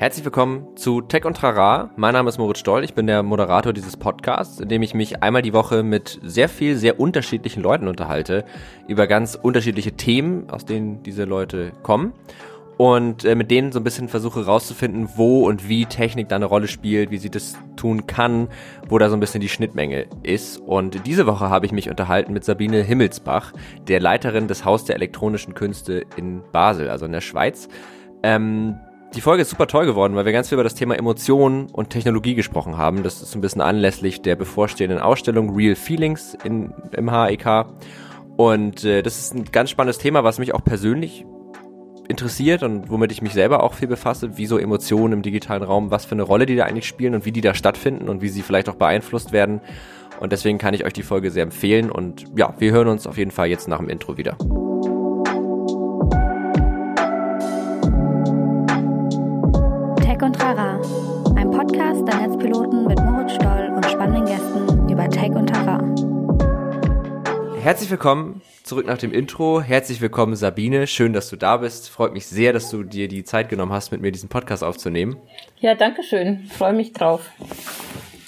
Herzlich willkommen zu Tech und Trara. Mein Name ist Moritz Stoll, ich bin der Moderator dieses Podcasts, in dem ich mich einmal die Woche mit sehr viel, sehr unterschiedlichen Leuten unterhalte, über ganz unterschiedliche Themen, aus denen diese Leute kommen. Und äh, mit denen so ein bisschen versuche rauszufinden, wo und wie Technik da eine Rolle spielt, wie sie das tun kann, wo da so ein bisschen die Schnittmenge ist. Und diese Woche habe ich mich unterhalten mit Sabine Himmelsbach, der Leiterin des Haus der elektronischen Künste in Basel, also in der Schweiz. Ähm, die Folge ist super toll geworden, weil wir ganz viel über das Thema Emotionen und Technologie gesprochen haben. Das ist ein bisschen anlässlich der bevorstehenden Ausstellung Real Feelings in, im HEK. Und äh, das ist ein ganz spannendes Thema, was mich auch persönlich interessiert und womit ich mich selber auch viel befasse, wie so Emotionen im digitalen Raum, was für eine Rolle die da eigentlich spielen und wie die da stattfinden und wie sie vielleicht auch beeinflusst werden. Und deswegen kann ich euch die Folge sehr empfehlen. Und ja, wir hören uns auf jeden Fall jetzt nach dem Intro wieder. Und Trara, ein Podcast der Netzpiloten mit Moritz Stoll und spannenden Gästen über Tech und Trara. Herzlich willkommen zurück nach dem Intro. Herzlich willkommen Sabine, schön, dass du da bist. Freut mich sehr, dass du dir die Zeit genommen hast, mit mir diesen Podcast aufzunehmen. Ja, danke schön. Freue mich drauf.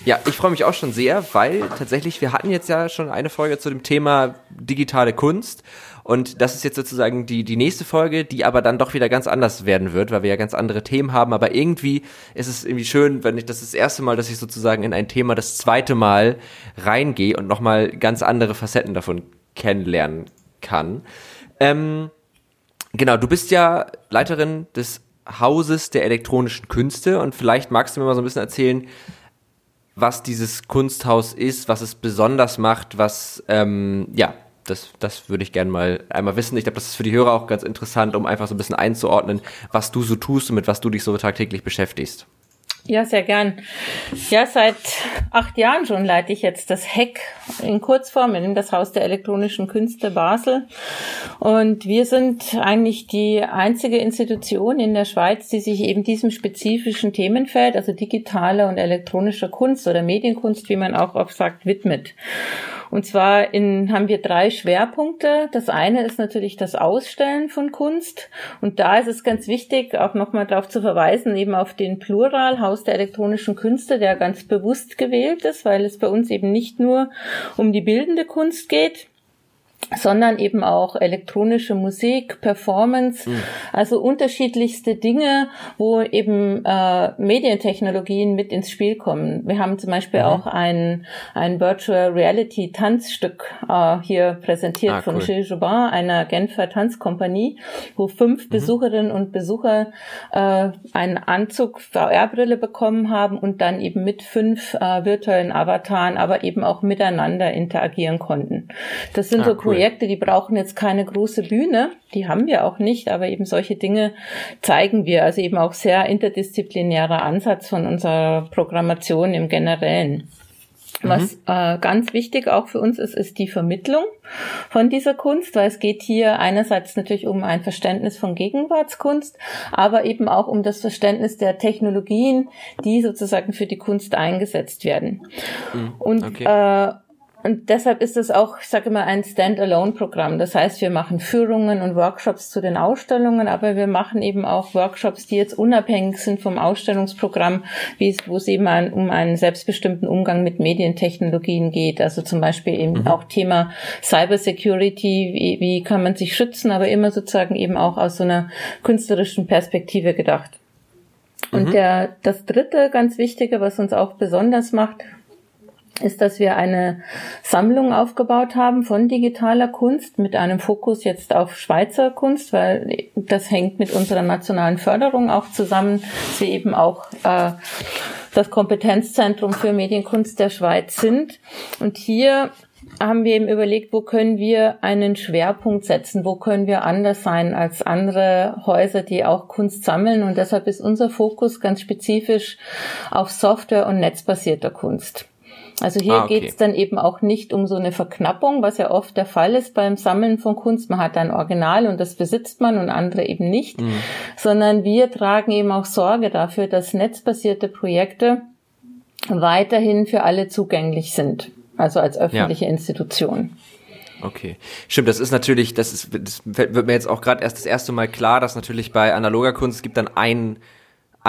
Ja, ich freue mich auch schon sehr, weil tatsächlich wir hatten jetzt ja schon eine Folge zu dem Thema digitale Kunst und das ist jetzt sozusagen die, die nächste Folge, die aber dann doch wieder ganz anders werden wird, weil wir ja ganz andere Themen haben. Aber irgendwie ist es irgendwie schön, wenn ich das, ist das erste Mal, dass ich sozusagen in ein Thema das zweite Mal reingehe und nochmal ganz andere Facetten davon kennenlernen kann. Ähm, genau, du bist ja Leiterin des Hauses der elektronischen Künste und vielleicht magst du mir mal so ein bisschen erzählen, was dieses Kunsthaus ist, was es besonders macht, was ähm, ja das, das würde ich gerne mal einmal wissen. Ich glaube, das ist für die Hörer auch ganz interessant, um einfach so ein bisschen einzuordnen, was du so tust und mit was du dich so tagtäglich beschäftigst. Ja, sehr gern. Ja, seit acht Jahren schon leite ich jetzt das Heck in Kurzform in das Haus der elektronischen Künste Basel. Und wir sind eigentlich die einzige Institution in der Schweiz, die sich eben diesem spezifischen Themenfeld, also digitaler und elektronischer Kunst oder Medienkunst, wie man auch oft sagt, widmet. Und zwar in, haben wir drei Schwerpunkte. Das eine ist natürlich das Ausstellen von Kunst. Und da ist es ganz wichtig, auch nochmal darauf zu verweisen, eben auf den Plural Haus der elektronischen Künste, der ganz bewusst gewählt ist, weil es bei uns eben nicht nur um die bildende Kunst geht, sondern eben auch elektronische Musik, Performance, mhm. also unterschiedlichste Dinge, wo eben äh, Medientechnologien mit ins Spiel kommen. Wir haben zum Beispiel mhm. auch ein, ein Virtual Reality Tanzstück äh, hier präsentiert ah, von cool. Gilles Jobin, einer Genfer Tanzkompanie, wo fünf mhm. Besucherinnen und Besucher äh, einen Anzug VR-Brille bekommen haben und dann eben mit fünf äh, virtuellen Avataren, aber eben auch miteinander interagieren konnten. Das sind ah, so cool. Projekte, die brauchen jetzt keine große Bühne, die haben wir auch nicht, aber eben solche Dinge zeigen wir. Also eben auch sehr interdisziplinärer Ansatz von unserer Programmation im Generellen. Was mhm. äh, ganz wichtig auch für uns ist, ist die Vermittlung von dieser Kunst, weil es geht hier einerseits natürlich um ein Verständnis von Gegenwartskunst, aber eben auch um das Verständnis der Technologien, die sozusagen für die Kunst eingesetzt werden. Mhm. Und okay. äh, und deshalb ist es auch, ich sage immer, ein Standalone-Programm. Das heißt, wir machen Führungen und Workshops zu den Ausstellungen, aber wir machen eben auch Workshops, die jetzt unabhängig sind vom Ausstellungsprogramm, wie es, wo es eben ein, um einen selbstbestimmten Umgang mit Medientechnologien geht. Also zum Beispiel eben mhm. auch Thema Cybersecurity, wie, wie kann man sich schützen, aber immer sozusagen eben auch aus so einer künstlerischen Perspektive gedacht. Und mhm. der, das dritte ganz wichtige, was uns auch besonders macht, ist, dass wir eine Sammlung aufgebaut haben von digitaler Kunst mit einem Fokus jetzt auf Schweizer Kunst, weil das hängt mit unserer nationalen Förderung auch zusammen, dass wir eben auch äh, das Kompetenzzentrum für Medienkunst der Schweiz sind. Und hier haben wir eben überlegt, wo können wir einen Schwerpunkt setzen, wo können wir anders sein als andere Häuser, die auch Kunst sammeln. Und deshalb ist unser Fokus ganz spezifisch auf Software- und netzbasierter Kunst. Also hier ah, okay. geht es dann eben auch nicht um so eine Verknappung, was ja oft der Fall ist beim Sammeln von Kunst. Man hat ein Original und das besitzt man und andere eben nicht, mhm. sondern wir tragen eben auch Sorge dafür, dass netzbasierte Projekte weiterhin für alle zugänglich sind, also als öffentliche ja. Institution. Okay. Stimmt, das ist natürlich, das ist, das wird mir jetzt auch gerade erst das erste Mal klar, dass natürlich bei analoger Kunst es gibt dann ein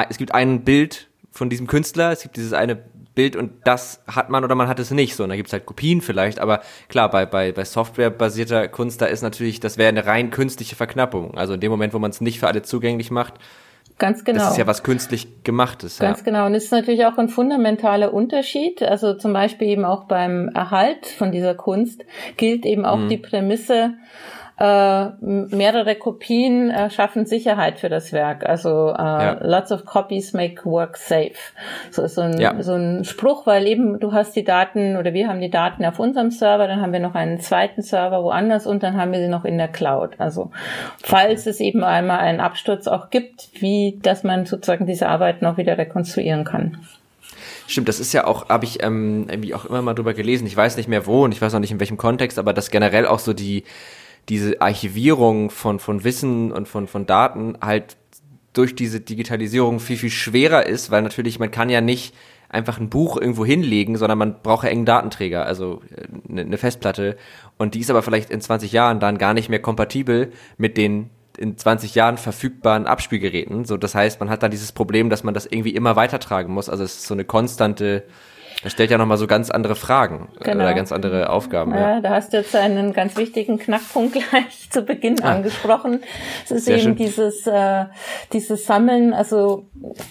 es gibt ein Bild von diesem Künstler, es gibt dieses eine Bild und das hat man oder man hat es nicht. So, und da gibt's halt Kopien vielleicht, aber klar, bei, bei, bei softwarebasierter Kunst, da ist natürlich, das wäre eine rein künstliche Verknappung. Also in dem Moment, wo man es nicht für alle zugänglich macht, Ganz genau. Das ist ja was künstlich gemachtes. Ganz ja. genau. Und es ist natürlich auch ein fundamentaler Unterschied. Also zum Beispiel eben auch beim Erhalt von dieser Kunst gilt eben auch mhm. die Prämisse, äh, mehrere Kopien äh, schaffen Sicherheit für das Werk. Also äh, ja. lots of copies make work safe. So ist so ein, ja. so ein Spruch, weil eben du hast die Daten oder wir haben die Daten auf unserem Server, dann haben wir noch einen zweiten Server woanders und dann haben wir sie noch in der Cloud. Also falls es eben einmal einen Absturz auch gibt, wie dass man sozusagen diese Arbeit noch wieder rekonstruieren kann. Stimmt, das ist ja auch, habe ich ähm, irgendwie auch immer mal drüber gelesen. Ich weiß nicht mehr wo und ich weiß auch nicht in welchem Kontext, aber das generell auch so die diese Archivierung von, von Wissen und von, von Daten halt durch diese Digitalisierung viel, viel schwerer ist, weil natürlich man kann ja nicht einfach ein Buch irgendwo hinlegen, sondern man braucht ja engen Datenträger, also eine, eine Festplatte. Und die ist aber vielleicht in 20 Jahren dann gar nicht mehr kompatibel mit den in 20 Jahren verfügbaren Abspielgeräten. So, das heißt, man hat dann dieses Problem, dass man das irgendwie immer weitertragen muss. Also es ist so eine konstante das stellt ja nochmal so ganz andere Fragen äh, genau. oder ganz andere Aufgaben. Ja, ja, da hast du jetzt einen ganz wichtigen Knackpunkt gleich zu Beginn ah. angesprochen. Es ist Sehr eben schön. dieses, äh, dieses Sammeln, also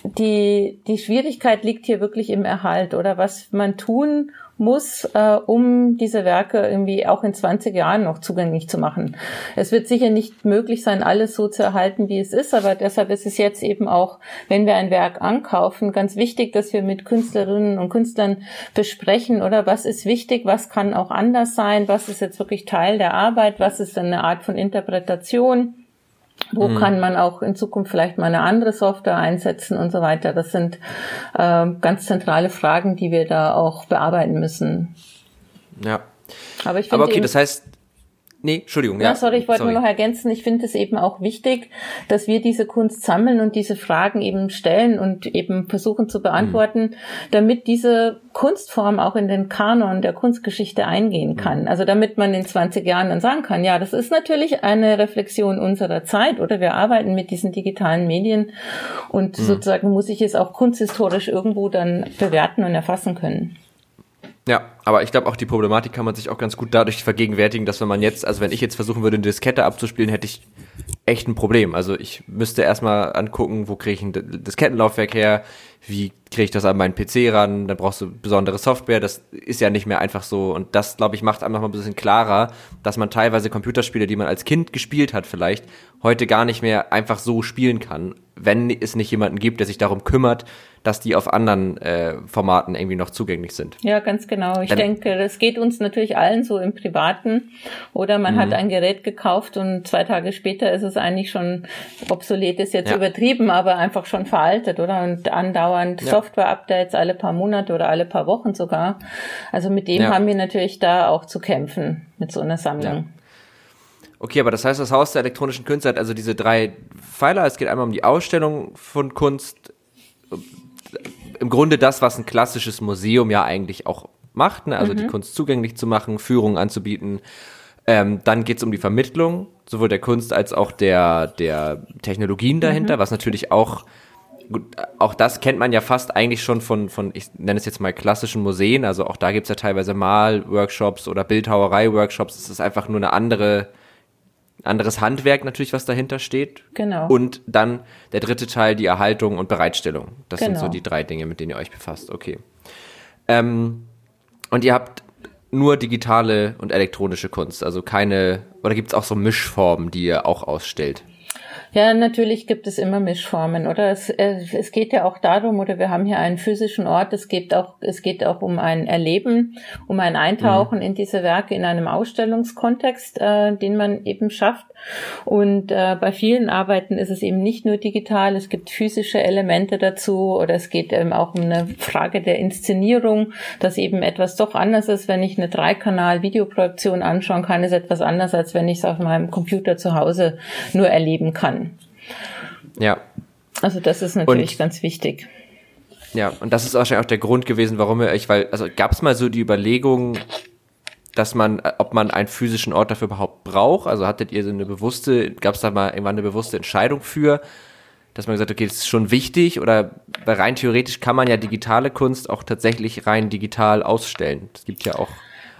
die, die Schwierigkeit liegt hier wirklich im Erhalt oder was man tun muss, äh, um diese Werke irgendwie auch in 20 Jahren noch zugänglich zu machen. Es wird sicher nicht möglich sein, alles so zu erhalten, wie es ist, aber deshalb ist es jetzt eben auch, wenn wir ein Werk ankaufen, ganz wichtig, dass wir mit Künstlerinnen und Künstlern besprechen, oder was ist wichtig, was kann auch anders sein, was ist jetzt wirklich Teil der Arbeit, was ist eine Art von Interpretation wo mhm. kann man auch in Zukunft vielleicht mal eine andere Software einsetzen und so weiter? Das sind äh, ganz zentrale Fragen, die wir da auch bearbeiten müssen. Ja. Aber ich finde. Aber okay, das heißt, Nee, Entschuldigung. Ja, ja sorry, ich wollte nur noch ergänzen. Ich finde es eben auch wichtig, dass wir diese Kunst sammeln und diese Fragen eben stellen und eben versuchen zu beantworten, mhm. damit diese Kunstform auch in den Kanon der Kunstgeschichte eingehen kann. Mhm. Also damit man in 20 Jahren dann sagen kann, ja, das ist natürlich eine Reflexion unserer Zeit oder wir arbeiten mit diesen digitalen Medien und mhm. sozusagen muss ich es auch kunsthistorisch irgendwo dann bewerten und erfassen können. Ja, aber ich glaube auch die Problematik kann man sich auch ganz gut dadurch vergegenwärtigen, dass wenn man jetzt, also wenn ich jetzt versuchen würde, eine Diskette abzuspielen, hätte ich echt ein Problem. Also ich müsste erstmal angucken, wo kriege ich ein Diskettenlaufwerk her, wie kriege ich das an meinen PC ran, dann brauchst du besondere Software, das ist ja nicht mehr einfach so und das, glaube ich, macht einfach mal ein bisschen klarer, dass man teilweise Computerspiele, die man als Kind gespielt hat vielleicht, heute gar nicht mehr einfach so spielen kann, wenn es nicht jemanden gibt, der sich darum kümmert, dass die auf anderen äh, Formaten irgendwie noch zugänglich sind. Ja, ganz genau. Ich Dann, denke, das geht uns natürlich allen so im Privaten. Oder man hat mhm. ein Gerät gekauft und zwei Tage später ist es eigentlich schon obsolet, ist jetzt ja. übertrieben, aber einfach schon veraltet, oder? Und andauernd ja. Software-Updates alle paar Monate oder alle paar Wochen sogar. Also mit dem ja. haben wir natürlich da auch zu kämpfen, mit so einer Sammlung. Okay, aber das heißt, das Haus der elektronischen Künste hat also diese drei Pfeiler. Es geht einmal um die Ausstellung von Kunst, im Grunde das, was ein klassisches Museum ja eigentlich auch macht, ne? also mhm. die Kunst zugänglich zu machen, Führungen anzubieten. Ähm, dann geht's um die Vermittlung, sowohl der Kunst als auch der, der Technologien dahinter, mhm. was natürlich auch, gut, auch das kennt man ja fast eigentlich schon von, von, ich nenne es jetzt mal klassischen Museen, also auch da gibt's ja teilweise Malworkshops oder Bildhauerei-Workshops, es ist einfach nur eine andere anderes Handwerk natürlich, was dahinter steht. Genau. Und dann der dritte Teil, die Erhaltung und Bereitstellung. Das genau. sind so genau. die drei Dinge, mit denen ihr euch befasst. Okay. Ähm, und ihr habt nur digitale und elektronische Kunst, also keine, oder gibt es auch so Mischformen, die ihr auch ausstellt? Ja, natürlich gibt es immer Mischformen, oder? Es, äh, es geht ja auch darum, oder wir haben hier einen physischen Ort, es geht auch, es geht auch um ein Erleben, um ein Eintauchen mhm. in diese Werke in einem Ausstellungskontext, äh, den man eben schafft. Und äh, bei vielen Arbeiten ist es eben nicht nur digital, es gibt physische Elemente dazu oder es geht eben auch um eine Frage der Inszenierung, dass eben etwas doch anders ist, wenn ich eine Dreikanal-Videoprojektion anschauen kann, ist etwas anders, als wenn ich es auf meinem Computer zu Hause nur erleben kann. Ja. Also das ist natürlich und, ganz wichtig. Ja, und das ist wahrscheinlich auch der Grund gewesen, warum ihr euch, weil, also gab es mal so die Überlegung, dass man, ob man einen physischen Ort dafür überhaupt braucht? Also hattet ihr so eine bewusste, gab es da mal irgendwann eine bewusste Entscheidung für, dass man gesagt hat, okay, das ist schon wichtig oder rein theoretisch kann man ja digitale Kunst auch tatsächlich rein digital ausstellen. Es gibt ja auch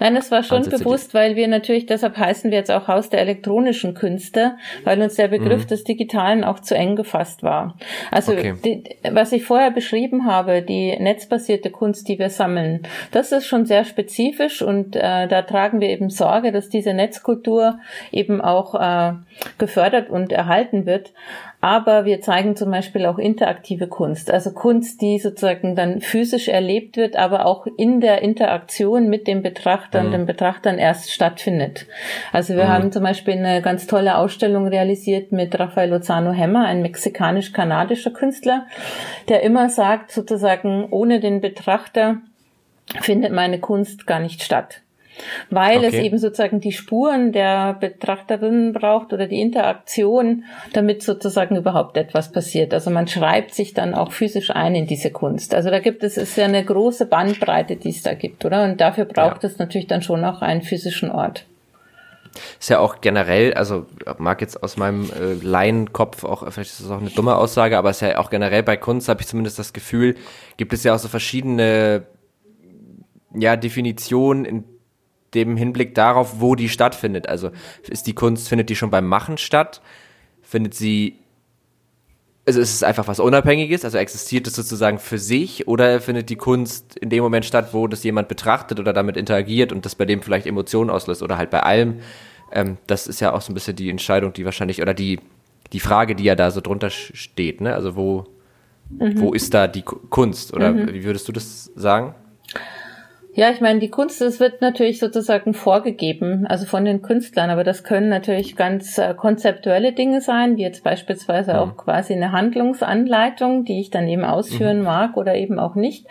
Nein, das war schon bewusst, weil wir natürlich, deshalb heißen wir jetzt auch Haus der elektronischen Künste, weil uns der Begriff mhm. des Digitalen auch zu eng gefasst war. Also okay. die, was ich vorher beschrieben habe, die netzbasierte Kunst, die wir sammeln, das ist schon sehr spezifisch und äh, da tragen wir eben Sorge, dass diese Netzkultur eben auch äh, gefördert und erhalten wird. Aber wir zeigen zum Beispiel auch interaktive Kunst, also Kunst, die sozusagen dann physisch erlebt wird, aber auch in der Interaktion mit dem Betrachter mhm. den Betrachtern erst stattfindet. Also wir mhm. haben zum Beispiel eine ganz tolle Ausstellung realisiert mit Rafael Lozano Hemmer, ein mexikanisch-kanadischer Künstler, der immer sagt, sozusagen, ohne den Betrachter findet meine Kunst gar nicht statt weil okay. es eben sozusagen die Spuren der Betrachterin braucht oder die Interaktion, damit sozusagen überhaupt etwas passiert. Also man schreibt sich dann auch physisch ein in diese Kunst. Also da gibt es, ist ja eine große Bandbreite, die es da gibt, oder? Und dafür braucht ja. es natürlich dann schon auch einen physischen Ort. Ist ja auch generell, also mag jetzt aus meinem äh, Laienkopf auch, vielleicht ist das auch eine dumme Aussage, aber es ist ja auch generell bei Kunst, habe ich zumindest das Gefühl, gibt es ja auch so verschiedene ja, Definitionen, in dem Hinblick darauf, wo die stattfindet. Also ist die Kunst, findet die schon beim Machen statt? Findet sie, also ist es einfach was Unabhängiges, also existiert es sozusagen für sich oder findet die Kunst in dem Moment statt, wo das jemand betrachtet oder damit interagiert und das bei dem vielleicht Emotionen auslöst oder halt bei allem? Ähm, das ist ja auch so ein bisschen die Entscheidung, die wahrscheinlich, oder die, die Frage, die ja da so drunter steht, ne? Also wo, mhm. wo ist da die Kunst? Oder mhm. wie würdest du das sagen? Ja, ich meine, die Kunst, es wird natürlich sozusagen vorgegeben, also von den Künstlern, aber das können natürlich ganz äh, konzeptuelle Dinge sein, wie jetzt beispielsweise mhm. auch quasi eine Handlungsanleitung, die ich dann eben ausführen mhm. mag oder eben auch nicht.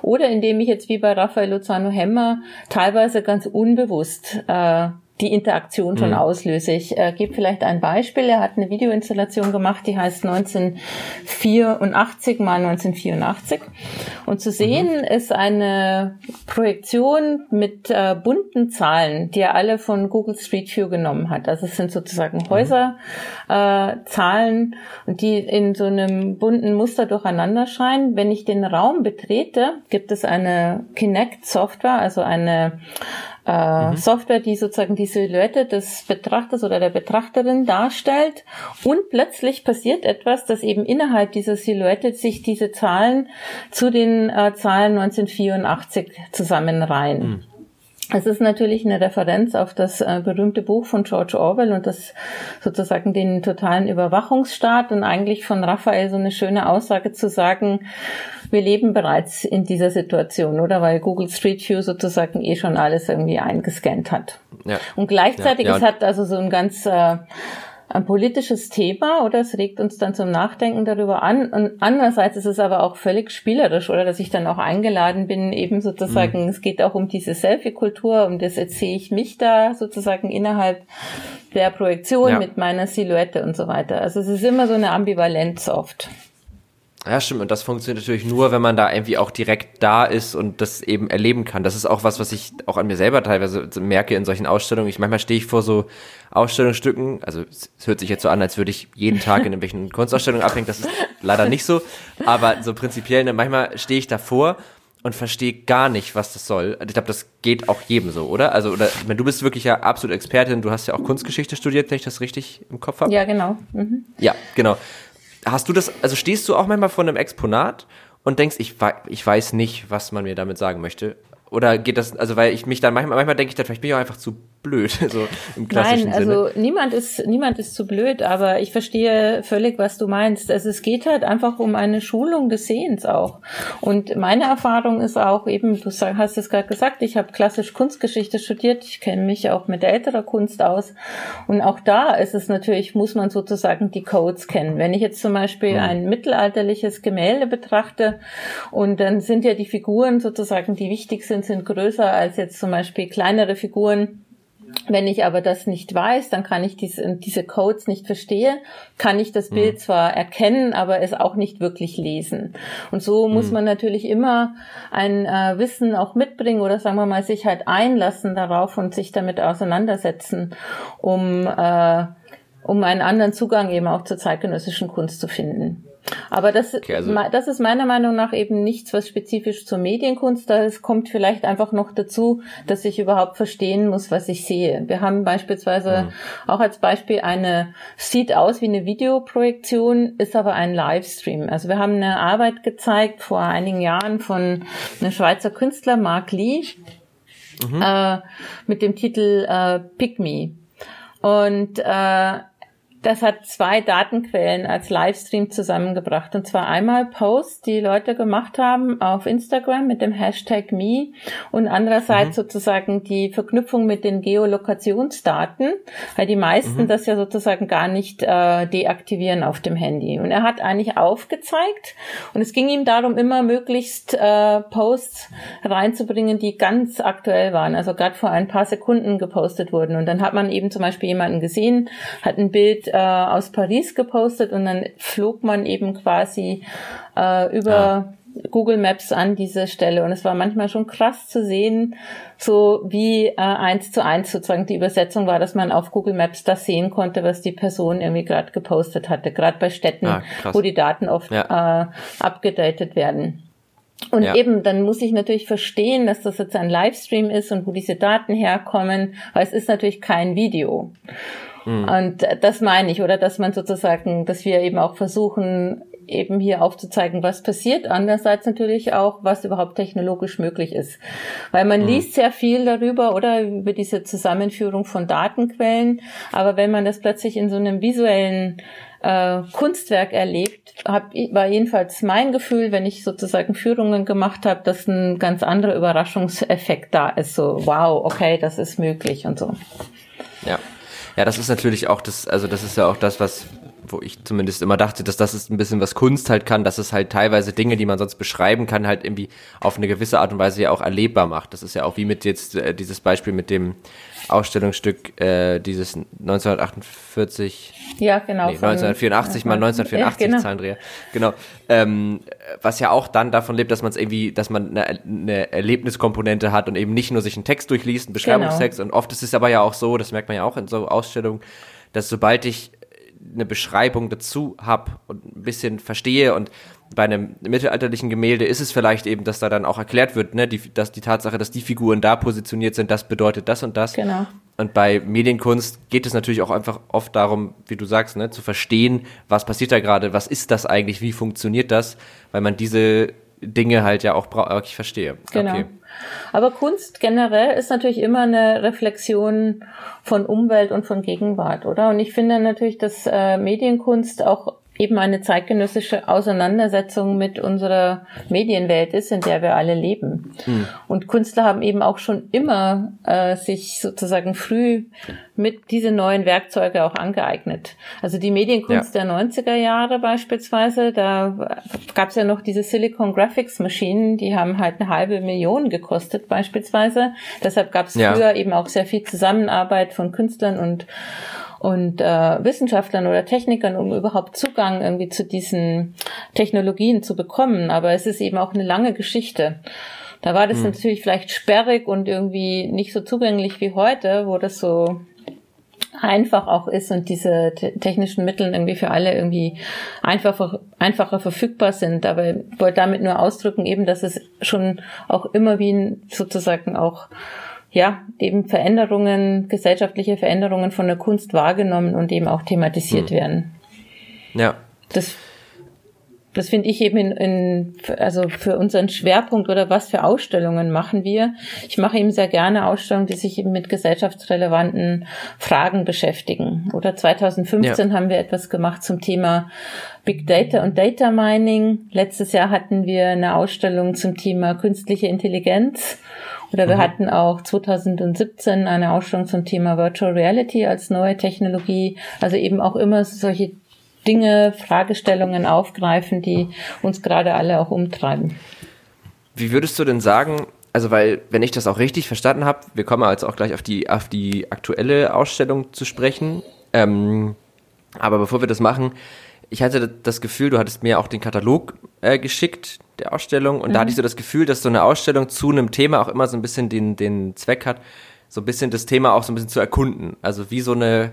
Oder indem ich jetzt wie bei Raphael Lozano Hemmer teilweise ganz unbewusst äh, die Interaktion schon mhm. auslöse. Ich äh, gebe vielleicht ein Beispiel. Er hat eine Videoinstallation gemacht, die heißt 1984 mal 1984. Und zu sehen mhm. ist eine Projektion mit äh, bunten Zahlen, die er alle von Google Street View genommen hat. Also es sind sozusagen mhm. Häuserzahlen, äh, die in so einem bunten Muster durcheinander scheinen. Wenn ich den Raum betrete, gibt es eine Kinect-Software, also eine äh, mhm. Software, die sozusagen die Silhouette des Betrachters oder der Betrachterin darstellt. Und plötzlich passiert etwas, dass eben innerhalb dieser Silhouette sich diese Zahlen zu den äh, Zahlen 1984 zusammenreihen. Mhm. Es ist natürlich eine Referenz auf das äh, berühmte Buch von George Orwell und das sozusagen den totalen Überwachungsstaat und eigentlich von Raphael so eine schöne Aussage zu sagen, wir leben bereits in dieser Situation, oder? Weil Google Street View sozusagen eh schon alles irgendwie eingescannt hat. Ja. Und gleichzeitig ja, ja. es hat also so ein ganz äh, ein politisches Thema oder es regt uns dann zum Nachdenken darüber an. Und andererseits ist es aber auch völlig spielerisch oder dass ich dann auch eingeladen bin, eben sozusagen, mhm. es geht auch um diese Selfie-Kultur und das erzähle ich mich da sozusagen innerhalb der Projektion ja. mit meiner Silhouette und so weiter. Also es ist immer so eine Ambivalenz oft. Ja, stimmt. Und das funktioniert natürlich nur, wenn man da irgendwie auch direkt da ist und das eben erleben kann. Das ist auch was, was ich auch an mir selber teilweise merke in solchen Ausstellungen. Ich manchmal stehe ich vor so Ausstellungsstücken. Also es hört sich jetzt so an, als würde ich jeden Tag in irgendwelchen Kunstausstellungen abhängen. Das ist leider nicht so. Aber so prinzipiell, ne, manchmal stehe ich davor und verstehe gar nicht, was das soll. Ich glaube, das geht auch jedem so, oder? Also, oder ich meine, du bist wirklich ja absolut Expertin. Du hast ja auch Kunstgeschichte studiert, wenn ich das richtig im Kopf habe. Ja, genau. Mhm. Ja, genau. Hast du das, also stehst du auch manchmal vor einem Exponat und denkst, ich, ich weiß nicht, was man mir damit sagen möchte? Oder geht das, also weil ich mich dann manchmal, manchmal denke ich dann, vielleicht bin ich auch einfach zu blöd, so im klassischen Nein, also Sinne. niemand ist, niemand ist zu blöd, aber ich verstehe völlig, was du meinst. Also es geht halt einfach um eine Schulung des Sehens auch. Und meine Erfahrung ist auch eben, du hast es gerade gesagt, ich habe klassisch Kunstgeschichte studiert, ich kenne mich auch mit älterer Kunst aus. Und auch da ist es natürlich, muss man sozusagen die Codes kennen. Wenn ich jetzt zum Beispiel mhm. ein mittelalterliches Gemälde betrachte und dann sind ja die Figuren sozusagen, die wichtig sind, sind größer als jetzt zum Beispiel kleinere Figuren. Wenn ich aber das nicht weiß, dann kann ich diese, diese Codes nicht verstehen, kann ich das Bild mhm. zwar erkennen, aber es auch nicht wirklich lesen. Und so muss mhm. man natürlich immer ein äh, Wissen auch mitbringen oder sagen wir mal sich halt einlassen darauf und sich damit auseinandersetzen, um äh, um einen anderen Zugang eben auch zur zeitgenössischen Kunst zu finden. Aber das, okay, also das ist meiner Meinung nach eben nichts, was spezifisch zur Medienkunst da ist. Kommt vielleicht einfach noch dazu, dass ich überhaupt verstehen muss, was ich sehe. Wir haben beispielsweise mhm. auch als Beispiel eine, sieht aus wie eine Videoprojektion, ist aber ein Livestream. Also wir haben eine Arbeit gezeigt vor einigen Jahren von einem Schweizer Künstler, Mark Lee, mhm. äh, mit dem Titel äh, Pick Me. Und äh, das hat zwei Datenquellen als Livestream zusammengebracht. Und zwar einmal Posts, die Leute gemacht haben auf Instagram mit dem Hashtag Me und andererseits mhm. sozusagen die Verknüpfung mit den Geolokationsdaten, weil die meisten mhm. das ja sozusagen gar nicht äh, deaktivieren auf dem Handy. Und er hat eigentlich aufgezeigt und es ging ihm darum, immer möglichst äh, Posts reinzubringen, die ganz aktuell waren, also gerade vor ein paar Sekunden gepostet wurden. Und dann hat man eben zum Beispiel jemanden gesehen, hat ein Bild äh, aus Paris gepostet und dann flog man eben quasi äh, über ah. Google Maps an diese Stelle und es war manchmal schon krass zu sehen, so wie äh, eins zu eins sozusagen die Übersetzung war, dass man auf Google Maps das sehen konnte, was die Person irgendwie gerade gepostet hatte, gerade bei Städten, ah, wo die Daten oft ja. äh, abgedatet werden. Und ja. eben, dann muss ich natürlich verstehen, dass das jetzt ein Livestream ist und wo diese Daten herkommen, weil es ist natürlich kein Video. Mhm. Und das meine ich, oder dass man sozusagen, dass wir eben auch versuchen, eben hier aufzuzeigen, was passiert. Andererseits natürlich auch, was überhaupt technologisch möglich ist. Weil man mhm. liest sehr viel darüber oder über diese Zusammenführung von Datenquellen. Aber wenn man das plötzlich in so einem visuellen äh, Kunstwerk erlebt, hab, war jedenfalls mein Gefühl, wenn ich sozusagen Führungen gemacht habe, dass ein ganz anderer Überraschungseffekt da ist. So, wow, okay, das ist möglich und so. Ja. Ja, das ist natürlich auch das, also das ist ja auch das, was, wo ich zumindest immer dachte, dass das ist ein bisschen was Kunst halt kann, dass es halt teilweise Dinge, die man sonst beschreiben kann, halt irgendwie auf eine gewisse Art und Weise ja auch erlebbar macht. Das ist ja auch wie mit jetzt äh, dieses Beispiel mit dem Ausstellungsstück, äh, dieses 1948. Ja, genau. Nee, 1984 mal 1984 ja, genau. Zahlendreher. Genau. Ähm, was ja auch dann davon lebt, dass man es irgendwie, dass man eine, eine, Erlebniskomponente hat und eben nicht nur sich einen Text durchliest, einen Beschreibungstext. Genau. Und oft ist es aber ja auch so, das merkt man ja auch in so Ausstellungen, dass sobald ich eine Beschreibung dazu habe und ein bisschen verstehe und bei einem mittelalterlichen Gemälde ist es vielleicht eben, dass da dann auch erklärt wird, ne, die, dass die Tatsache, dass die Figuren da positioniert sind, das bedeutet das und das. Genau. Und bei Medienkunst geht es natürlich auch einfach oft darum, wie du sagst, ne, zu verstehen, was passiert da gerade, was ist das eigentlich, wie funktioniert das, weil man diese Dinge halt ja auch wirklich verstehe. Genau. Okay. Aber Kunst generell ist natürlich immer eine Reflexion von Umwelt und von Gegenwart, oder? Und ich finde natürlich, dass äh, Medienkunst auch eben eine zeitgenössische Auseinandersetzung mit unserer Medienwelt ist, in der wir alle leben. Mhm. Und Künstler haben eben auch schon immer äh, sich sozusagen früh mit diese neuen Werkzeuge auch angeeignet. Also die Medienkunst ja. der 90er Jahre beispielsweise, da gab es ja noch diese Silicon Graphics Maschinen, die haben halt eine halbe Million gekostet beispielsweise. Deshalb gab es ja. früher eben auch sehr viel Zusammenarbeit von Künstlern und und äh, Wissenschaftlern oder Technikern, um überhaupt Zugang irgendwie zu diesen Technologien zu bekommen. Aber es ist eben auch eine lange Geschichte. Da war das hm. natürlich vielleicht sperrig und irgendwie nicht so zugänglich wie heute, wo das so einfach auch ist und diese technischen Mittel irgendwie für alle irgendwie einfacher, einfacher verfügbar sind. Aber ich wollte damit nur ausdrücken eben, dass es schon auch immer wie sozusagen auch ja, eben Veränderungen, gesellschaftliche Veränderungen von der Kunst wahrgenommen und eben auch thematisiert hm. werden. Ja. Das, das finde ich eben in, in, also für unseren Schwerpunkt oder was für Ausstellungen machen wir. Ich mache eben sehr gerne Ausstellungen, die sich eben mit gesellschaftsrelevanten Fragen beschäftigen. Oder 2015 ja. haben wir etwas gemacht zum Thema Big Data und Data Mining. Letztes Jahr hatten wir eine Ausstellung zum Thema künstliche Intelligenz. Oder wir mhm. hatten auch 2017 eine Ausstellung zum Thema Virtual Reality als neue Technologie. Also eben auch immer solche Dinge, Fragestellungen aufgreifen, die uns gerade alle auch umtreiben. Wie würdest du denn sagen, also weil, wenn ich das auch richtig verstanden habe, wir kommen jetzt auch gleich auf die, auf die aktuelle Ausstellung zu sprechen. Ähm, aber bevor wir das machen, ich hatte das Gefühl, du hattest mir auch den Katalog äh, geschickt, der Ausstellung. Und mhm. da hatte ich so das Gefühl, dass so eine Ausstellung zu einem Thema auch immer so ein bisschen den, den Zweck hat, so ein bisschen das Thema auch so ein bisschen zu erkunden. Also wie so eine,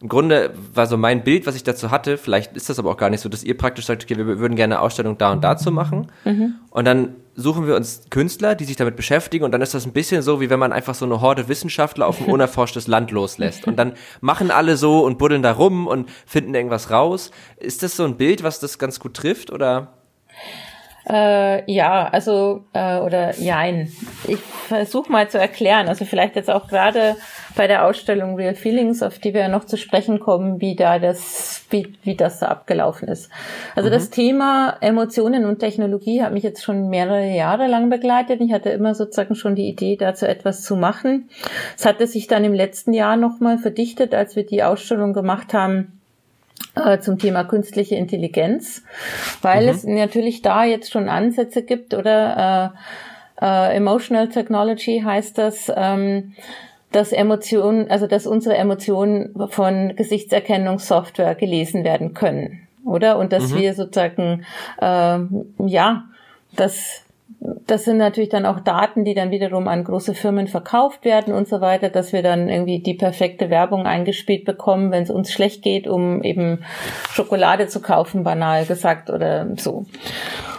im Grunde war so mein Bild, was ich dazu hatte, vielleicht ist das aber auch gar nicht so, dass ihr praktisch sagt, okay, wir würden gerne eine Ausstellung da und dazu machen. Mhm. Und dann suchen wir uns Künstler, die sich damit beschäftigen und dann ist das ein bisschen so, wie wenn man einfach so eine Horde Wissenschaftler auf ein unerforschtes Land loslässt. Und dann machen alle so und buddeln da rum und finden irgendwas raus. Ist das so ein Bild, was das ganz gut trifft oder? Äh, ja, also äh, oder jein. Ich versuche mal zu erklären. Also vielleicht jetzt auch gerade bei der Ausstellung Real Feelings, auf die wir ja noch zu sprechen kommen, wie da das, wie, wie das da abgelaufen ist. Also mhm. das Thema Emotionen und Technologie hat mich jetzt schon mehrere Jahre lang begleitet. Ich hatte immer sozusagen schon die Idee, dazu etwas zu machen. Es hatte sich dann im letzten Jahr nochmal verdichtet, als wir die Ausstellung gemacht haben zum Thema künstliche Intelligenz, weil mhm. es natürlich da jetzt schon Ansätze gibt oder äh, äh, Emotional Technology heißt das, ähm, dass Emotionen, also dass unsere Emotionen von Gesichtserkennungssoftware gelesen werden können, oder? Und dass mhm. wir sozusagen äh, ja, dass das sind natürlich dann auch Daten, die dann wiederum an große Firmen verkauft werden und so weiter, dass wir dann irgendwie die perfekte Werbung eingespielt bekommen, wenn es uns schlecht geht, um eben Schokolade zu kaufen, banal gesagt oder so.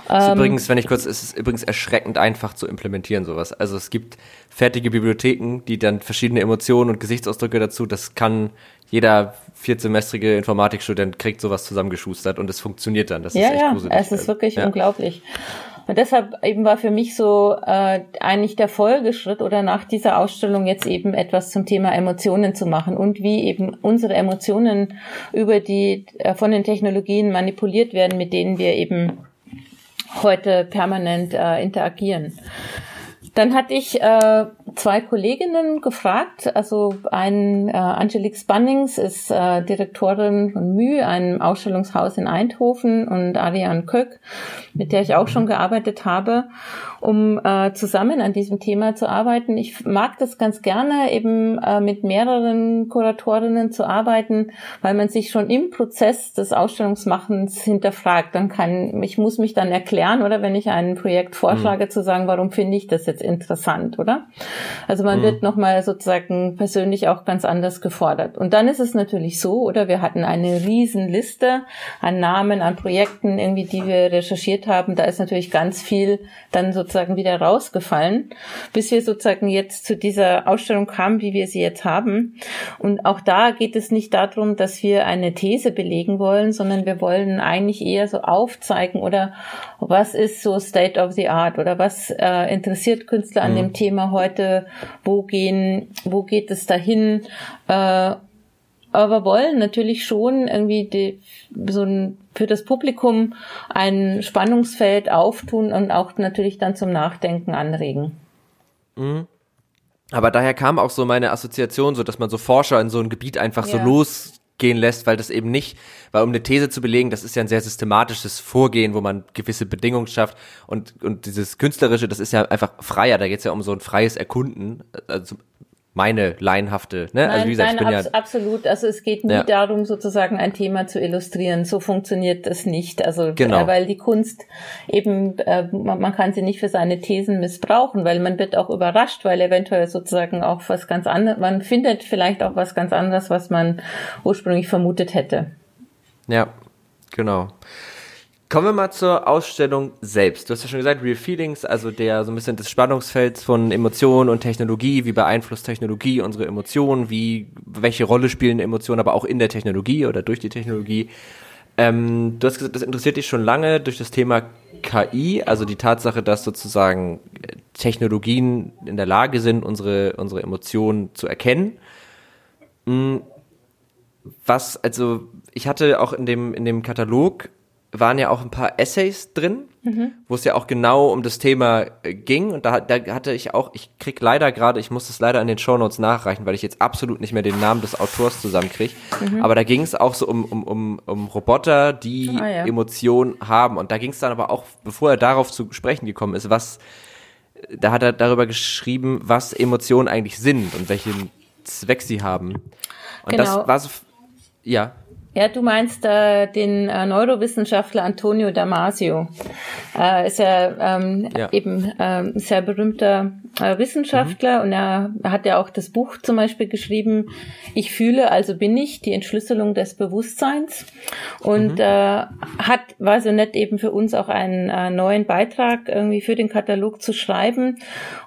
ähm, übrigens, wenn ich kurz, es ist übrigens erschreckend einfach zu implementieren sowas. Also es gibt fertige Bibliotheken, die dann verschiedene Emotionen und Gesichtsausdrücke dazu, das kann jeder viertsemestrige Informatikstudent kriegt sowas zusammengeschustert und es funktioniert dann. Das ja, ist echt ja, gruselig. Es ist wirklich ja. unglaublich. Und deshalb eben war für mich so äh, eigentlich der Folgeschritt oder nach dieser Ausstellung jetzt eben etwas zum Thema Emotionen zu machen und wie eben unsere Emotionen über die äh, von den Technologien manipuliert werden, mit denen wir eben heute permanent äh, interagieren. Dann hatte ich äh, zwei Kolleginnen gefragt. Also ein äh, Angelique Spannings ist äh, Direktorin von Mühe, einem Ausstellungshaus in Eindhoven, und Ariane Köck, mit der ich auch schon gearbeitet habe, um äh, zusammen an diesem Thema zu arbeiten. Ich mag das ganz gerne, eben äh, mit mehreren Kuratorinnen zu arbeiten, weil man sich schon im Prozess des Ausstellungsmachens hinterfragt. Dann kann ich muss mich dann erklären, oder wenn ich ein Projekt vorschlage, mhm. zu sagen, warum finde ich das jetzt interessant, oder? Also man mhm. wird nochmal sozusagen persönlich auch ganz anders gefordert. Und dann ist es natürlich so, oder wir hatten eine riesen Liste an Namen, an Projekten, irgendwie, die wir recherchiert haben. Da ist natürlich ganz viel dann sozusagen wieder rausgefallen, bis wir sozusagen jetzt zu dieser Ausstellung kamen, wie wir sie jetzt haben. Und auch da geht es nicht darum, dass wir eine These belegen wollen, sondern wir wollen eigentlich eher so aufzeigen oder was ist so State of the Art oder was äh, interessiert Künstler an mhm. dem Thema heute, wo gehen, wo geht es dahin, äh, aber wollen natürlich schon irgendwie die, so ein, für das Publikum ein Spannungsfeld auftun und auch natürlich dann zum Nachdenken anregen. Mhm. Aber daher kam auch so meine Assoziation, so dass man so Forscher in so ein Gebiet einfach ja. so los gehen lässt, weil das eben nicht, weil um eine These zu belegen, das ist ja ein sehr systematisches Vorgehen, wo man gewisse Bedingungen schafft und, und dieses Künstlerische, das ist ja einfach freier, da geht es ja um so ein freies Erkunden, also meine laienhafte, ne? Also nein, also wie gesagt, nein, ich bin abs ja absolut. Also es geht nie ja. darum, sozusagen ein Thema zu illustrieren. So funktioniert das nicht. Also genau. äh, weil die Kunst eben, äh, man, man, kann sie nicht für seine Thesen missbrauchen, weil man wird auch überrascht, weil eventuell sozusagen auch was ganz anderes, man findet vielleicht auch was ganz anderes, was man ursprünglich vermutet hätte. Ja, genau. Kommen wir mal zur Ausstellung selbst. Du hast ja schon gesagt, Real Feelings, also der so ein bisschen des Spannungsfelds von Emotionen und Technologie. Wie beeinflusst Technologie unsere Emotionen? Wie, welche Rolle spielen Emotionen aber auch in der Technologie oder durch die Technologie? Ähm, du hast gesagt, das interessiert dich schon lange durch das Thema KI, also die Tatsache, dass sozusagen Technologien in der Lage sind, unsere, unsere Emotionen zu erkennen. Hm, was, also, ich hatte auch in dem, in dem Katalog waren ja auch ein paar Essays drin, mhm. wo es ja auch genau um das Thema äh, ging. Und da, da hatte ich auch, ich krieg leider gerade, ich muss das leider in den Shownotes nachreichen, weil ich jetzt absolut nicht mehr den Namen des Autors zusammenkriege. Mhm. Aber da ging es auch so um, um, um, um Roboter, die ah, ja. Emotionen haben. Und da ging es dann aber auch, bevor er darauf zu sprechen gekommen ist, was, da hat er darüber geschrieben, was Emotionen eigentlich sind und welchen Zweck sie haben. Und genau. das war so, ja. Ja, du meinst äh, den äh, Neurowissenschaftler Antonio Damasio. Äh, ist ja, ähm, ja. eben äh, sehr berühmter äh, Wissenschaftler mhm. und er hat ja auch das Buch zum Beispiel geschrieben, Ich fühle, also bin ich, die Entschlüsselung des Bewusstseins und mhm. äh, hat, war so nett eben für uns auch einen äh, neuen Beitrag irgendwie für den Katalog zu schreiben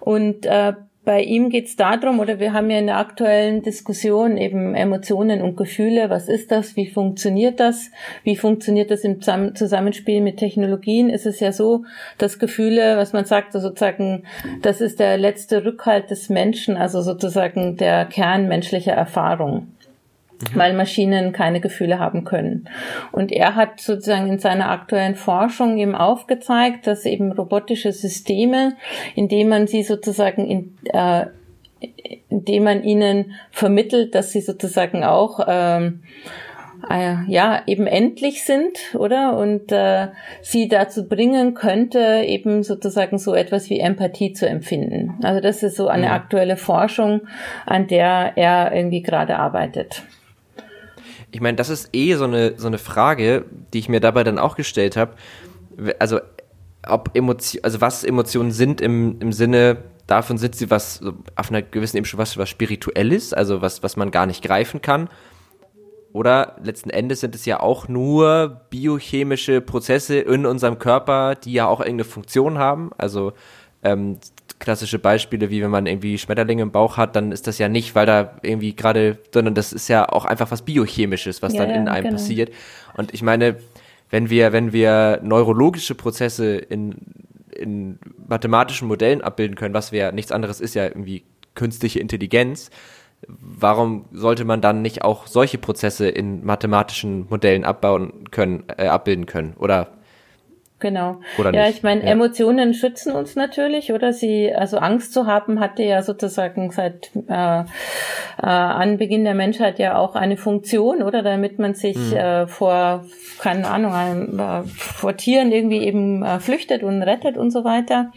und äh, bei ihm geht es darum, oder wir haben ja in der aktuellen Diskussion eben Emotionen und Gefühle. Was ist das? Wie funktioniert das? Wie funktioniert das im Zusammenspiel mit Technologien? Ist es ja so, dass Gefühle, was man sagt, sozusagen, das ist der letzte Rückhalt des Menschen, also sozusagen der Kern menschlicher Erfahrung mhm. weil Maschinen keine Gefühle haben können. Und er hat sozusagen in seiner aktuellen Forschung eben aufgezeigt, dass eben robotische Systeme, indem man sie sozusagen in äh, indem man ihnen vermittelt, dass sie sozusagen auch ähm, äh, ja eben endlich sind, oder? Und äh, sie dazu bringen könnte, eben sozusagen so etwas wie Empathie zu empfinden. Also das ist so eine mhm. aktuelle Forschung, an der er irgendwie gerade arbeitet ich meine, das ist eh so eine, so eine Frage, die ich mir dabei dann auch gestellt habe. Also, ob Emotion, also was Emotionen sind im, im Sinne davon sind sie was auf einer gewissen Ebene schon was, was Spirituelles, also was, was man gar nicht greifen kann. Oder letzten Endes sind es ja auch nur biochemische Prozesse in unserem Körper, die ja auch irgendeine Funktion haben. Also ähm, klassische Beispiele, wie wenn man irgendwie Schmetterlinge im Bauch hat, dann ist das ja nicht, weil da irgendwie gerade, sondern das ist ja auch einfach was Biochemisches, was ja, dann in einem genau. passiert. Und ich meine, wenn wir, wenn wir neurologische Prozesse in, in mathematischen Modellen abbilden können, was wir nichts anderes ist ja irgendwie künstliche Intelligenz, warum sollte man dann nicht auch solche Prozesse in mathematischen Modellen abbauen können, äh, abbilden können? Oder Genau. Oder ja, ich meine, ja. Emotionen schützen uns natürlich, oder? Sie, also Angst zu haben, hatte ja sozusagen seit äh, äh, Anbeginn der Menschheit ja auch eine Funktion, oder? Damit man sich mhm. äh, vor, keine Ahnung, einem, äh, vor Tieren irgendwie eben äh, flüchtet und rettet und so weiter.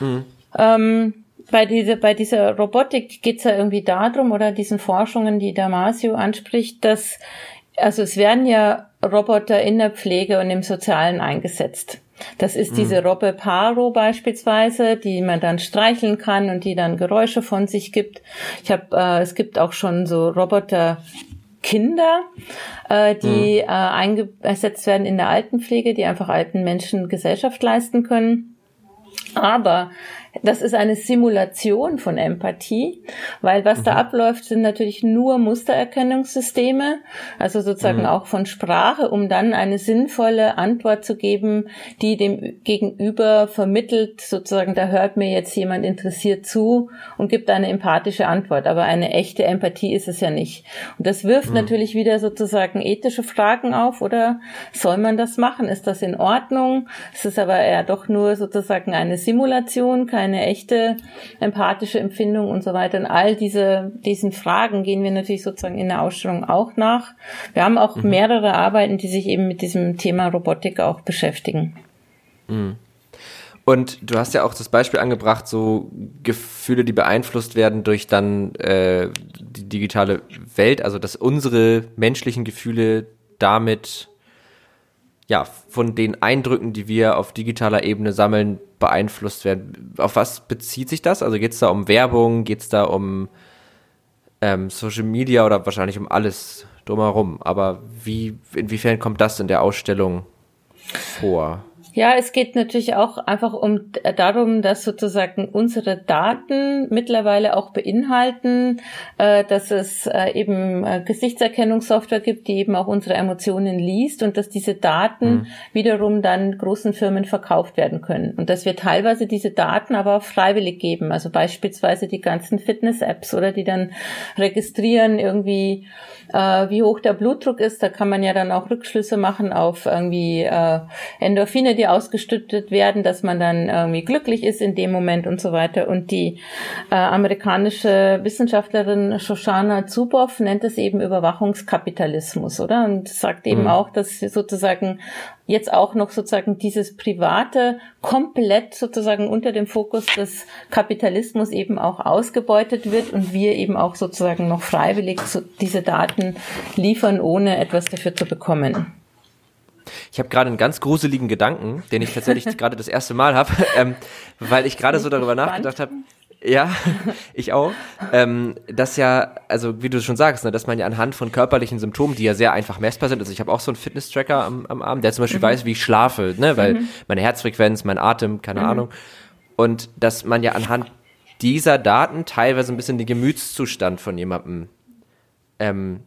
Mhm. Ähm, bei dieser, bei dieser Robotik geht's ja irgendwie darum, oder diesen Forschungen, die Damasio anspricht, dass also es werden ja Roboter in der Pflege und im Sozialen eingesetzt. Das ist mhm. diese Robbe Paro beispielsweise, die man dann streicheln kann und die dann Geräusche von sich gibt. Ich habe, äh, es gibt auch schon so Roboter Kinder, äh, die mhm. äh, eingesetzt werden in der Altenpflege, die einfach alten Menschen Gesellschaft leisten können. Aber das ist eine Simulation von Empathie, weil was mhm. da abläuft, sind natürlich nur Mustererkennungssysteme, also sozusagen mhm. auch von Sprache, um dann eine sinnvolle Antwort zu geben, die dem Gegenüber vermittelt, sozusagen, da hört mir jetzt jemand interessiert zu und gibt eine empathische Antwort. Aber eine echte Empathie ist es ja nicht. Und das wirft mhm. natürlich wieder sozusagen ethische Fragen auf, oder soll man das machen? Ist das in Ordnung? Es ist aber ja doch nur sozusagen eine Simulation, kein eine echte empathische Empfindung und so weiter. Und all diese, diesen Fragen gehen wir natürlich sozusagen in der Ausstellung auch nach. Wir haben auch mhm. mehrere Arbeiten, die sich eben mit diesem Thema Robotik auch beschäftigen. Mhm. Und du hast ja auch das Beispiel angebracht, so Gefühle, die beeinflusst werden durch dann äh, die digitale Welt, also dass unsere menschlichen Gefühle damit ja, von den Eindrücken, die wir auf digitaler Ebene sammeln, beeinflusst werden. Auf was bezieht sich das? Also geht es da um Werbung, geht es da um ähm, Social Media oder wahrscheinlich um alles drumherum? Aber wie, inwiefern kommt das in der Ausstellung vor? Ja, es geht natürlich auch einfach um darum, dass sozusagen unsere Daten mittlerweile auch beinhalten, äh, dass es äh, eben äh, Gesichtserkennungssoftware gibt, die eben auch unsere Emotionen liest und dass diese Daten mhm. wiederum dann großen Firmen verkauft werden können und dass wir teilweise diese Daten aber auch freiwillig geben, also beispielsweise die ganzen Fitness-Apps oder die dann registrieren irgendwie äh, wie hoch der Blutdruck ist. Da kann man ja dann auch Rückschlüsse machen auf irgendwie äh, Endorphine, die ausgestüttet werden, dass man dann irgendwie glücklich ist in dem Moment und so weiter. Und die äh, amerikanische Wissenschaftlerin Shoshana Zuboff nennt es eben Überwachungskapitalismus, oder? Und sagt eben mhm. auch, dass sozusagen jetzt auch noch sozusagen dieses Private komplett sozusagen unter dem Fokus des Kapitalismus eben auch ausgebeutet wird und wir eben auch sozusagen noch freiwillig diese Daten liefern, ohne etwas dafür zu bekommen. Ich habe gerade einen ganz gruseligen Gedanken, den ich tatsächlich gerade das erste Mal habe, ähm, weil ich gerade so darüber nachgedacht habe. Ja, ich auch. Ähm, das ja, also wie du schon sagst, ne, dass man ja anhand von körperlichen Symptomen, die ja sehr einfach messbar sind, also ich habe auch so einen Fitness-Tracker am, am Arm, der zum Beispiel mhm. weiß, wie ich schlafe, ne, weil mhm. meine Herzfrequenz, mein Atem, keine mhm. Ahnung. Und dass man ja anhand dieser Daten teilweise ein bisschen den Gemütszustand von jemandem ähm,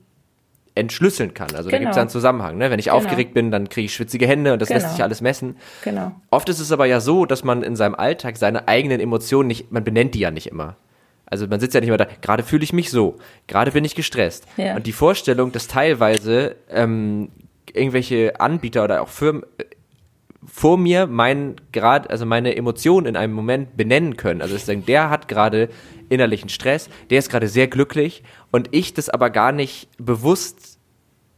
entschlüsseln kann. Also genau. da gibt es einen Zusammenhang. Ne? Wenn ich genau. aufgeregt bin, dann kriege ich schwitzige Hände und das genau. lässt sich alles messen. Genau. Oft ist es aber ja so, dass man in seinem Alltag seine eigenen Emotionen nicht, man benennt die ja nicht immer. Also man sitzt ja nicht immer da, gerade fühle ich mich so, gerade bin ich gestresst. Ja. Und die Vorstellung, dass teilweise ähm, irgendwelche Anbieter oder auch Firmen vor mir meinen gerade, also meine Emotionen in einem Moment benennen können. Also sagen, der hat gerade innerlichen Stress, der ist gerade sehr glücklich und ich das aber gar nicht bewusst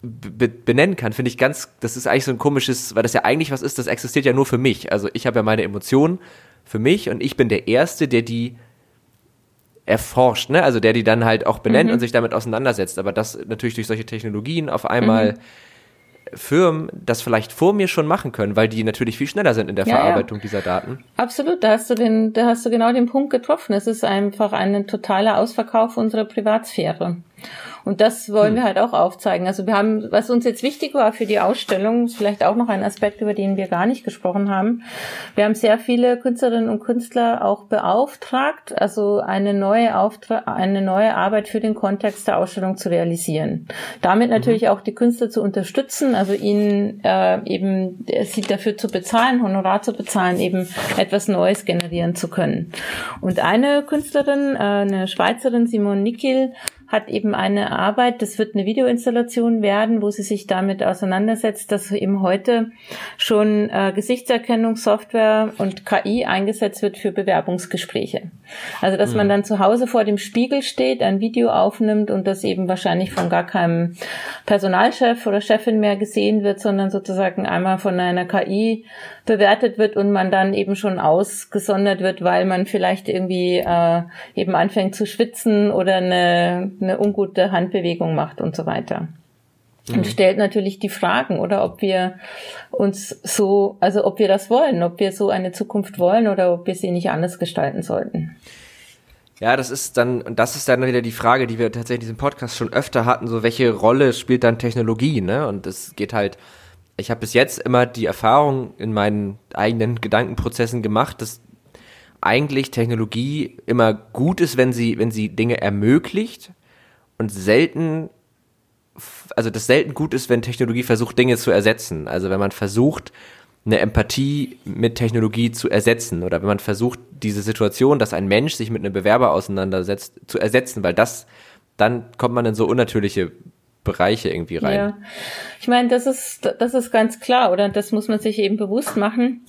benennen kann, finde ich ganz, das ist eigentlich so ein komisches, weil das ja eigentlich was ist, das existiert ja nur für mich. Also ich habe ja meine Emotionen für mich und ich bin der Erste, der die erforscht, ne? Also der die dann halt auch benennt mhm. und sich damit auseinandersetzt. Aber das natürlich durch solche Technologien auf einmal mhm. Firmen das vielleicht vor mir schon machen können, weil die natürlich viel schneller sind in der ja, Verarbeitung ja. dieser Daten. Absolut, da hast du den, da hast du genau den Punkt getroffen. Es ist einfach ein totaler Ausverkauf unserer Privatsphäre. Und das wollen hm. wir halt auch aufzeigen. Also wir haben, was uns jetzt wichtig war für die Ausstellung, ist vielleicht auch noch ein Aspekt, über den wir gar nicht gesprochen haben. Wir haben sehr viele Künstlerinnen und Künstler auch beauftragt, also eine neue Auftrag, eine neue Arbeit für den Kontext der Ausstellung zu realisieren. Damit mhm. natürlich mhm. auch die Künstler zu unterstützen, also ihnen äh, eben sie dafür zu bezahlen, Honorar zu bezahlen, eben etwas Neues generieren zu können. Und eine Künstlerin, äh, eine Schweizerin, Simone Nickel, hat eben eine Arbeit, das wird eine Videoinstallation werden, wo sie sich damit auseinandersetzt, dass eben heute schon äh, Gesichtserkennungssoftware und KI eingesetzt wird für Bewerbungsgespräche. Also dass mhm. man dann zu Hause vor dem Spiegel steht, ein Video aufnimmt und das eben wahrscheinlich von gar keinem Personalchef oder Chefin mehr gesehen wird, sondern sozusagen einmal von einer KI bewertet wird und man dann eben schon ausgesondert wird, weil man vielleicht irgendwie äh, eben anfängt zu schwitzen oder eine, eine ungute Handbewegung macht und so weiter. Mhm. Und stellt natürlich die Fragen, oder ob wir uns so, also ob wir das wollen, ob wir so eine Zukunft wollen oder ob wir sie nicht anders gestalten sollten. Ja, das ist dann, und das ist dann wieder die Frage, die wir tatsächlich in diesem Podcast schon öfter hatten, so welche Rolle spielt dann Technologie, ne? Und es geht halt, ich habe bis jetzt immer die Erfahrung in meinen eigenen Gedankenprozessen gemacht, dass eigentlich Technologie immer gut ist, wenn sie, wenn sie Dinge ermöglicht und selten, also das selten gut ist, wenn Technologie versucht, Dinge zu ersetzen. Also wenn man versucht, eine Empathie mit Technologie zu ersetzen oder wenn man versucht, diese Situation, dass ein Mensch sich mit einem Bewerber auseinandersetzt, zu ersetzen, weil das, dann kommt man in so unnatürliche Bereiche irgendwie rein. Ja, ich meine, das ist, das ist ganz klar, oder? Das muss man sich eben bewusst machen.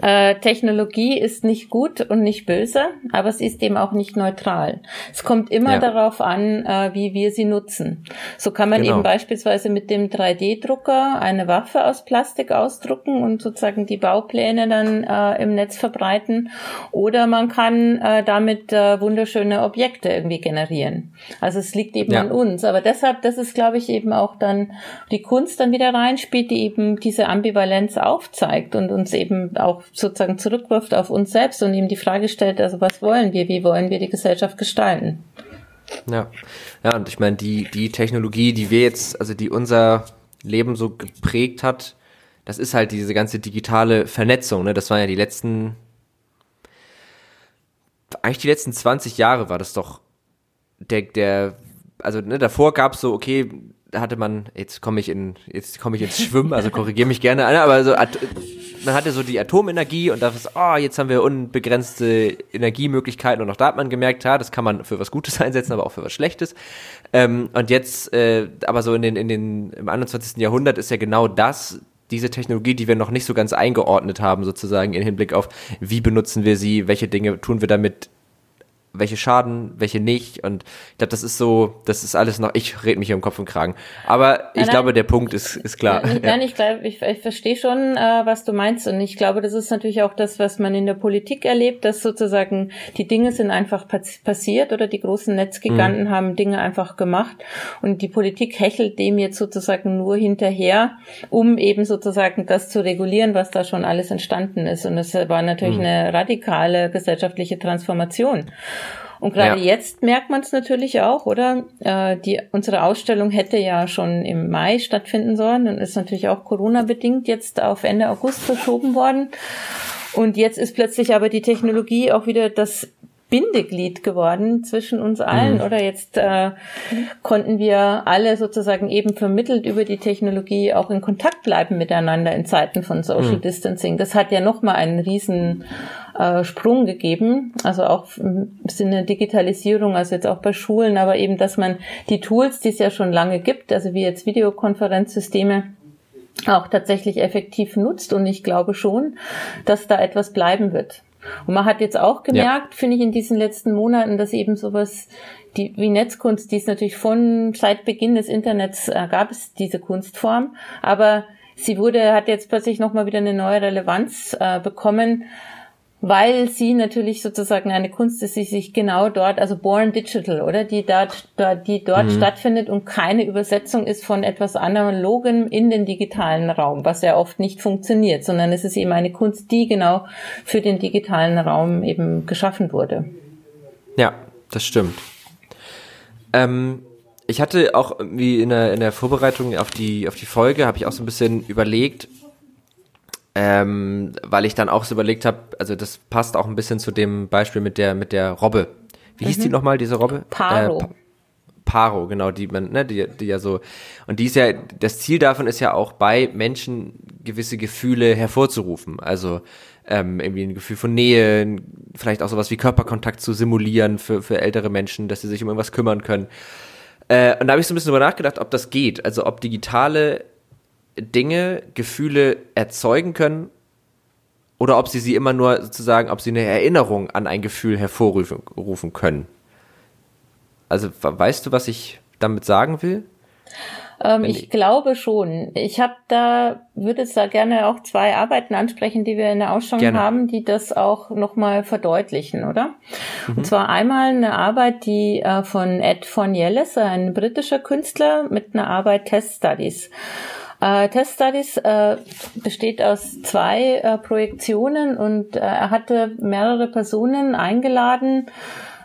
Äh, Technologie ist nicht gut und nicht böse, aber es ist eben auch nicht neutral. Es kommt immer ja. darauf an, äh, wie wir sie nutzen. So kann man genau. eben beispielsweise mit dem 3D-Drucker eine Waffe aus Plastik ausdrucken und sozusagen die Baupläne dann äh, im Netz verbreiten. Oder man kann damit wunderschöne Objekte irgendwie generieren. Also es liegt eben ja. an uns. Aber deshalb, das ist, glaube ich, eben auch dann die Kunst dann wieder reinspielt, die eben diese Ambivalenz aufzeigt und uns eben auch sozusagen zurückwirft auf uns selbst und ihm die Frage stellt, also was wollen wir, wie wollen wir die Gesellschaft gestalten? Ja, ja, und ich meine, die, die Technologie, die wir jetzt, also die unser Leben so geprägt hat, das ist halt diese ganze digitale Vernetzung, ne? Das waren ja die letzten, eigentlich die letzten 20 Jahre war das doch der, der, also ne, davor gab es so, okay, hatte man, jetzt komme ich in, jetzt komme ich ins Schwimmen, also korrigiere mich gerne, aber so, man hatte so die Atomenergie und da ist, oh, jetzt haben wir unbegrenzte Energiemöglichkeiten und auch da hat man gemerkt, ja, das kann man für was Gutes einsetzen, aber auch für was Schlechtes. Ähm, und jetzt, äh, aber so in den, in den, im 21. Jahrhundert ist ja genau das diese Technologie, die wir noch nicht so ganz eingeordnet haben, sozusagen im Hinblick auf, wie benutzen wir sie, welche Dinge tun wir damit welche Schaden, welche nicht. Und ich glaube, das ist so, das ist alles noch, ich rede mich hier im Kopf und Kragen. Aber ich nein, glaube, der Punkt ist, ist klar. Nein, nein ich glaube, ich, ich verstehe schon, äh, was du meinst. Und ich glaube, das ist natürlich auch das, was man in der Politik erlebt, dass sozusagen die Dinge sind einfach passiert oder die großen Netzgiganten mhm. haben Dinge einfach gemacht. Und die Politik hechelt dem jetzt sozusagen nur hinterher, um eben sozusagen das zu regulieren, was da schon alles entstanden ist. Und es war natürlich mhm. eine radikale gesellschaftliche Transformation. Und gerade ja. jetzt merkt man es natürlich auch, oder? Äh, die, unsere Ausstellung hätte ja schon im Mai stattfinden sollen und ist natürlich auch Corona-bedingt jetzt auf Ende August verschoben worden. Und jetzt ist plötzlich aber die Technologie auch wieder das Bindeglied geworden zwischen uns allen, mhm. oder? Jetzt äh, konnten wir alle sozusagen eben vermittelt über die Technologie auch in Kontakt bleiben miteinander in Zeiten von Social mhm. Distancing. Das hat ja nochmal einen riesen äh, Sprung gegeben, also auch im Sinne Digitalisierung, also jetzt auch bei Schulen, aber eben, dass man die Tools, die es ja schon lange gibt, also wie jetzt Videokonferenzsysteme, auch tatsächlich effektiv nutzt. Und ich glaube schon, dass da etwas bleiben wird. Und man hat jetzt auch gemerkt, ja. finde ich, in diesen letzten Monaten, dass eben sowas die, wie Netzkunst, die ist natürlich von seit Beginn des Internets äh, gab es diese Kunstform, aber sie wurde, hat jetzt plötzlich nochmal wieder eine neue Relevanz äh, bekommen, weil sie natürlich sozusagen eine Kunst ist, die sich genau dort, also born digital, oder die dort, die dort mhm. stattfindet und keine Übersetzung ist von etwas analogem in den digitalen Raum, was ja oft nicht funktioniert, sondern es ist eben eine Kunst, die genau für den digitalen Raum eben geschaffen wurde. Ja, das stimmt. Ähm, ich hatte auch wie in der, in der Vorbereitung auf die, auf die Folge, habe ich auch so ein bisschen überlegt, ähm, weil ich dann auch so überlegt habe, also das passt auch ein bisschen zu dem Beispiel mit der mit der Robbe. Wie mhm. hieß die mhm. nochmal, diese Robbe? Paro. Äh, Paro, genau, die man, ne, die, die ja so, und die ist ja, das Ziel davon ist ja auch bei Menschen gewisse Gefühle hervorzurufen. Also ähm, irgendwie ein Gefühl von Nähe, vielleicht auch sowas wie Körperkontakt zu simulieren für, für ältere Menschen, dass sie sich um irgendwas kümmern können. Äh, und da habe ich so ein bisschen drüber nachgedacht, ob das geht. Also ob digitale Dinge, Gefühle erzeugen können oder ob sie sie immer nur sozusagen, ob sie eine Erinnerung an ein Gefühl hervorrufen können. Also weißt du, was ich damit sagen will? Ähm, ich, ich, glaube schon. Ich habe da, würde es da gerne auch zwei Arbeiten ansprechen, die wir in der Ausstellung gerne. haben, die das auch nochmal verdeutlichen, oder? Mhm. Und zwar einmal eine Arbeit, die äh, von Ed von Yelles, ein britischer Künstler, mit einer Arbeit Test Studies. Äh, Test Studies äh, besteht aus zwei äh, Projektionen und äh, er hatte mehrere Personen eingeladen,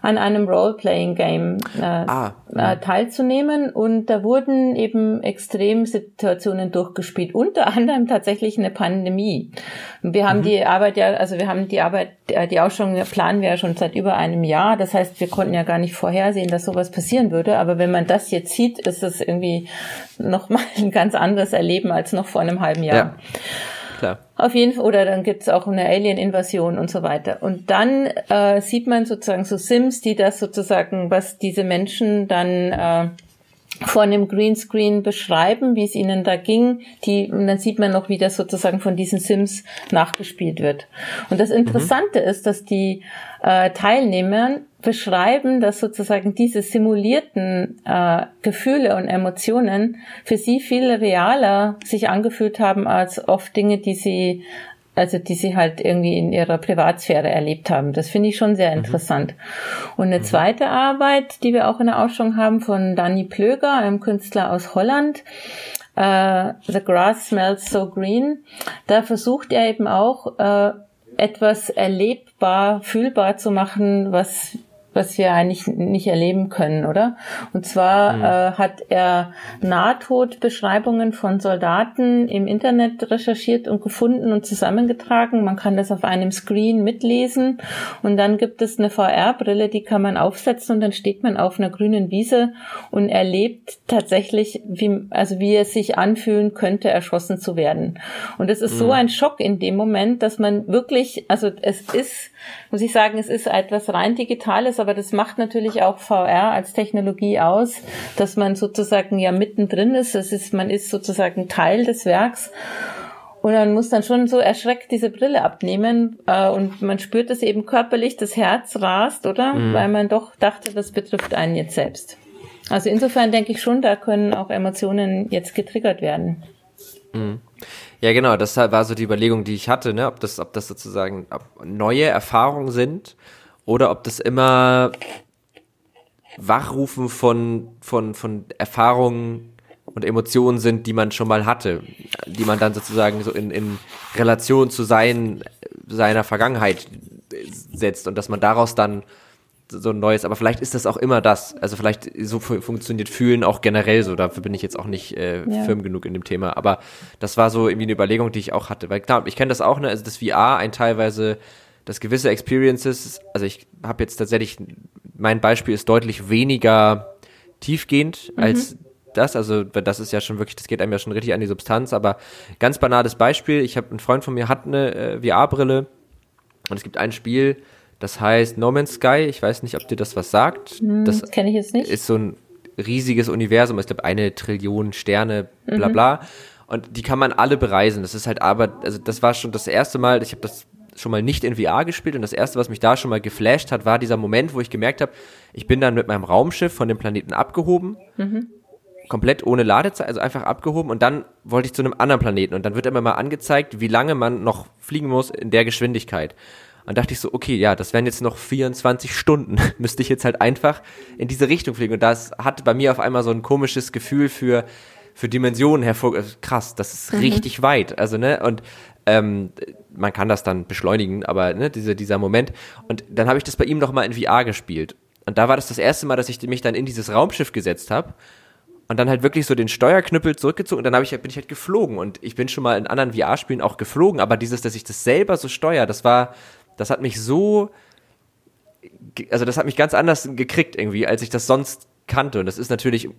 an einem Role-Playing-Game äh, ah, ja. äh, teilzunehmen. Und da wurden eben Extremsituationen durchgespielt, unter anderem tatsächlich eine Pandemie. Wir haben mhm. die Arbeit ja, also wir haben die Arbeit, äh, die Ausstellung planen wir ja schon seit über einem Jahr. Das heißt, wir konnten ja gar nicht vorhersehen, dass sowas passieren würde. Aber wenn man das jetzt sieht, ist das irgendwie nochmal ein ganz anderes Erleben als noch vor einem halben Jahr. Ja klar. Auf jeden Fall, oder dann gibt's auch eine Alien-Invasion und so weiter. Und dann äh, sieht man sozusagen so Sims, die das sozusagen, was diese Menschen dann äh, vor einem Greenscreen beschreiben, wie es ihnen da ging. Die, und dann sieht man noch, wie das sozusagen von diesen Sims nachgespielt wird. Und das Interessante mhm. ist, dass die äh, Teilnehmer beschreiben, dass sozusagen diese simulierten äh, Gefühle und Emotionen für sie viel realer sich angefühlt haben als oft Dinge, die sie also die sie halt irgendwie in ihrer Privatsphäre erlebt haben. Das finde ich schon sehr mhm. interessant. Mhm. Und eine mhm. zweite Arbeit, die wir auch in der Ausstellung haben, von Danny Plöger, einem Künstler aus Holland, äh, The Grass Smells So Green, da versucht er eben auch äh, etwas erlebbar, fühlbar zu machen, was was wir eigentlich nicht erleben können, oder? Und zwar mhm. äh, hat er Nahtodbeschreibungen von Soldaten im Internet recherchiert und gefunden und zusammengetragen. Man kann das auf einem Screen mitlesen und dann gibt es eine VR-Brille, die kann man aufsetzen und dann steht man auf einer grünen Wiese und erlebt tatsächlich, wie, also wie es sich anfühlen könnte, erschossen zu werden. Und es ist mhm. so ein Schock in dem Moment, dass man wirklich, also es ist muss ich sagen, es ist etwas rein Digitales, aber das macht natürlich auch VR als Technologie aus, dass man sozusagen ja mittendrin ist. Es ist, man ist sozusagen Teil des Werks. Und man muss dann schon so erschreckt diese Brille abnehmen äh, und man spürt es eben körperlich, das Herz rast, oder? Mhm. Weil man doch dachte, das betrifft einen jetzt selbst. Also insofern denke ich schon, da können auch Emotionen jetzt getriggert werden. Mhm. Ja, genau, das war so die Überlegung, die ich hatte, ne? ob das, ob das sozusagen neue Erfahrungen sind oder ob das immer Wachrufen von, von, von Erfahrungen und Emotionen sind, die man schon mal hatte, die man dann sozusagen so in, in Relation zu sein, seiner Vergangenheit setzt und dass man daraus dann so ein neues, aber vielleicht ist das auch immer das. Also vielleicht so funktioniert Fühlen auch generell so. Dafür bin ich jetzt auch nicht äh, ja. firm genug in dem Thema. Aber das war so irgendwie eine Überlegung, die ich auch hatte. Weil klar, ich kenne das auch, ne? Also das VR ein teilweise, dass gewisse Experiences, also ich habe jetzt tatsächlich, mein Beispiel ist deutlich weniger tiefgehend mhm. als das. Also das ist ja schon wirklich, das geht einem ja schon richtig an die Substanz. Aber ganz banales Beispiel, ich habe, ein Freund von mir hat eine äh, VR-Brille und es gibt ein Spiel, das heißt No Man's Sky. Ich weiß nicht, ob dir das was sagt. Hm, das kenne ich jetzt nicht. Ist so ein riesiges Universum. Ich glaube, eine Trillion Sterne, bla mhm. bla. Mhm. Und die kann man alle bereisen. Das ist halt aber, also das war schon das erste Mal, ich habe das schon mal nicht in VR gespielt und das erste, was mich da schon mal geflasht hat, war dieser Moment, wo ich gemerkt habe, ich bin dann mit meinem Raumschiff von dem Planeten abgehoben, mhm. komplett ohne Ladezeit, also einfach abgehoben und dann wollte ich zu einem anderen Planeten und dann wird immer mal angezeigt, wie lange man noch fliegen muss in der Geschwindigkeit. Und dachte ich so, okay, ja, das wären jetzt noch 24 Stunden. Müsste ich jetzt halt einfach in diese Richtung fliegen. Und das hat bei mir auf einmal so ein komisches Gefühl für, für Dimensionen hervor. Also krass, das ist mhm. richtig weit. Also, ne, und ähm, man kann das dann beschleunigen, aber ne, diese, dieser Moment. Und dann habe ich das bei ihm nochmal in VR gespielt. Und da war das das erste Mal, dass ich mich dann in dieses Raumschiff gesetzt habe und dann halt wirklich so den Steuerknüppel zurückgezogen und dann hab ich, bin ich halt geflogen und ich bin schon mal in anderen VR-Spielen auch geflogen, aber dieses, dass ich das selber so steuere, das war, das hat mich so, also das hat mich ganz anders gekriegt irgendwie, als ich das sonst kannte. Und das ist natürlich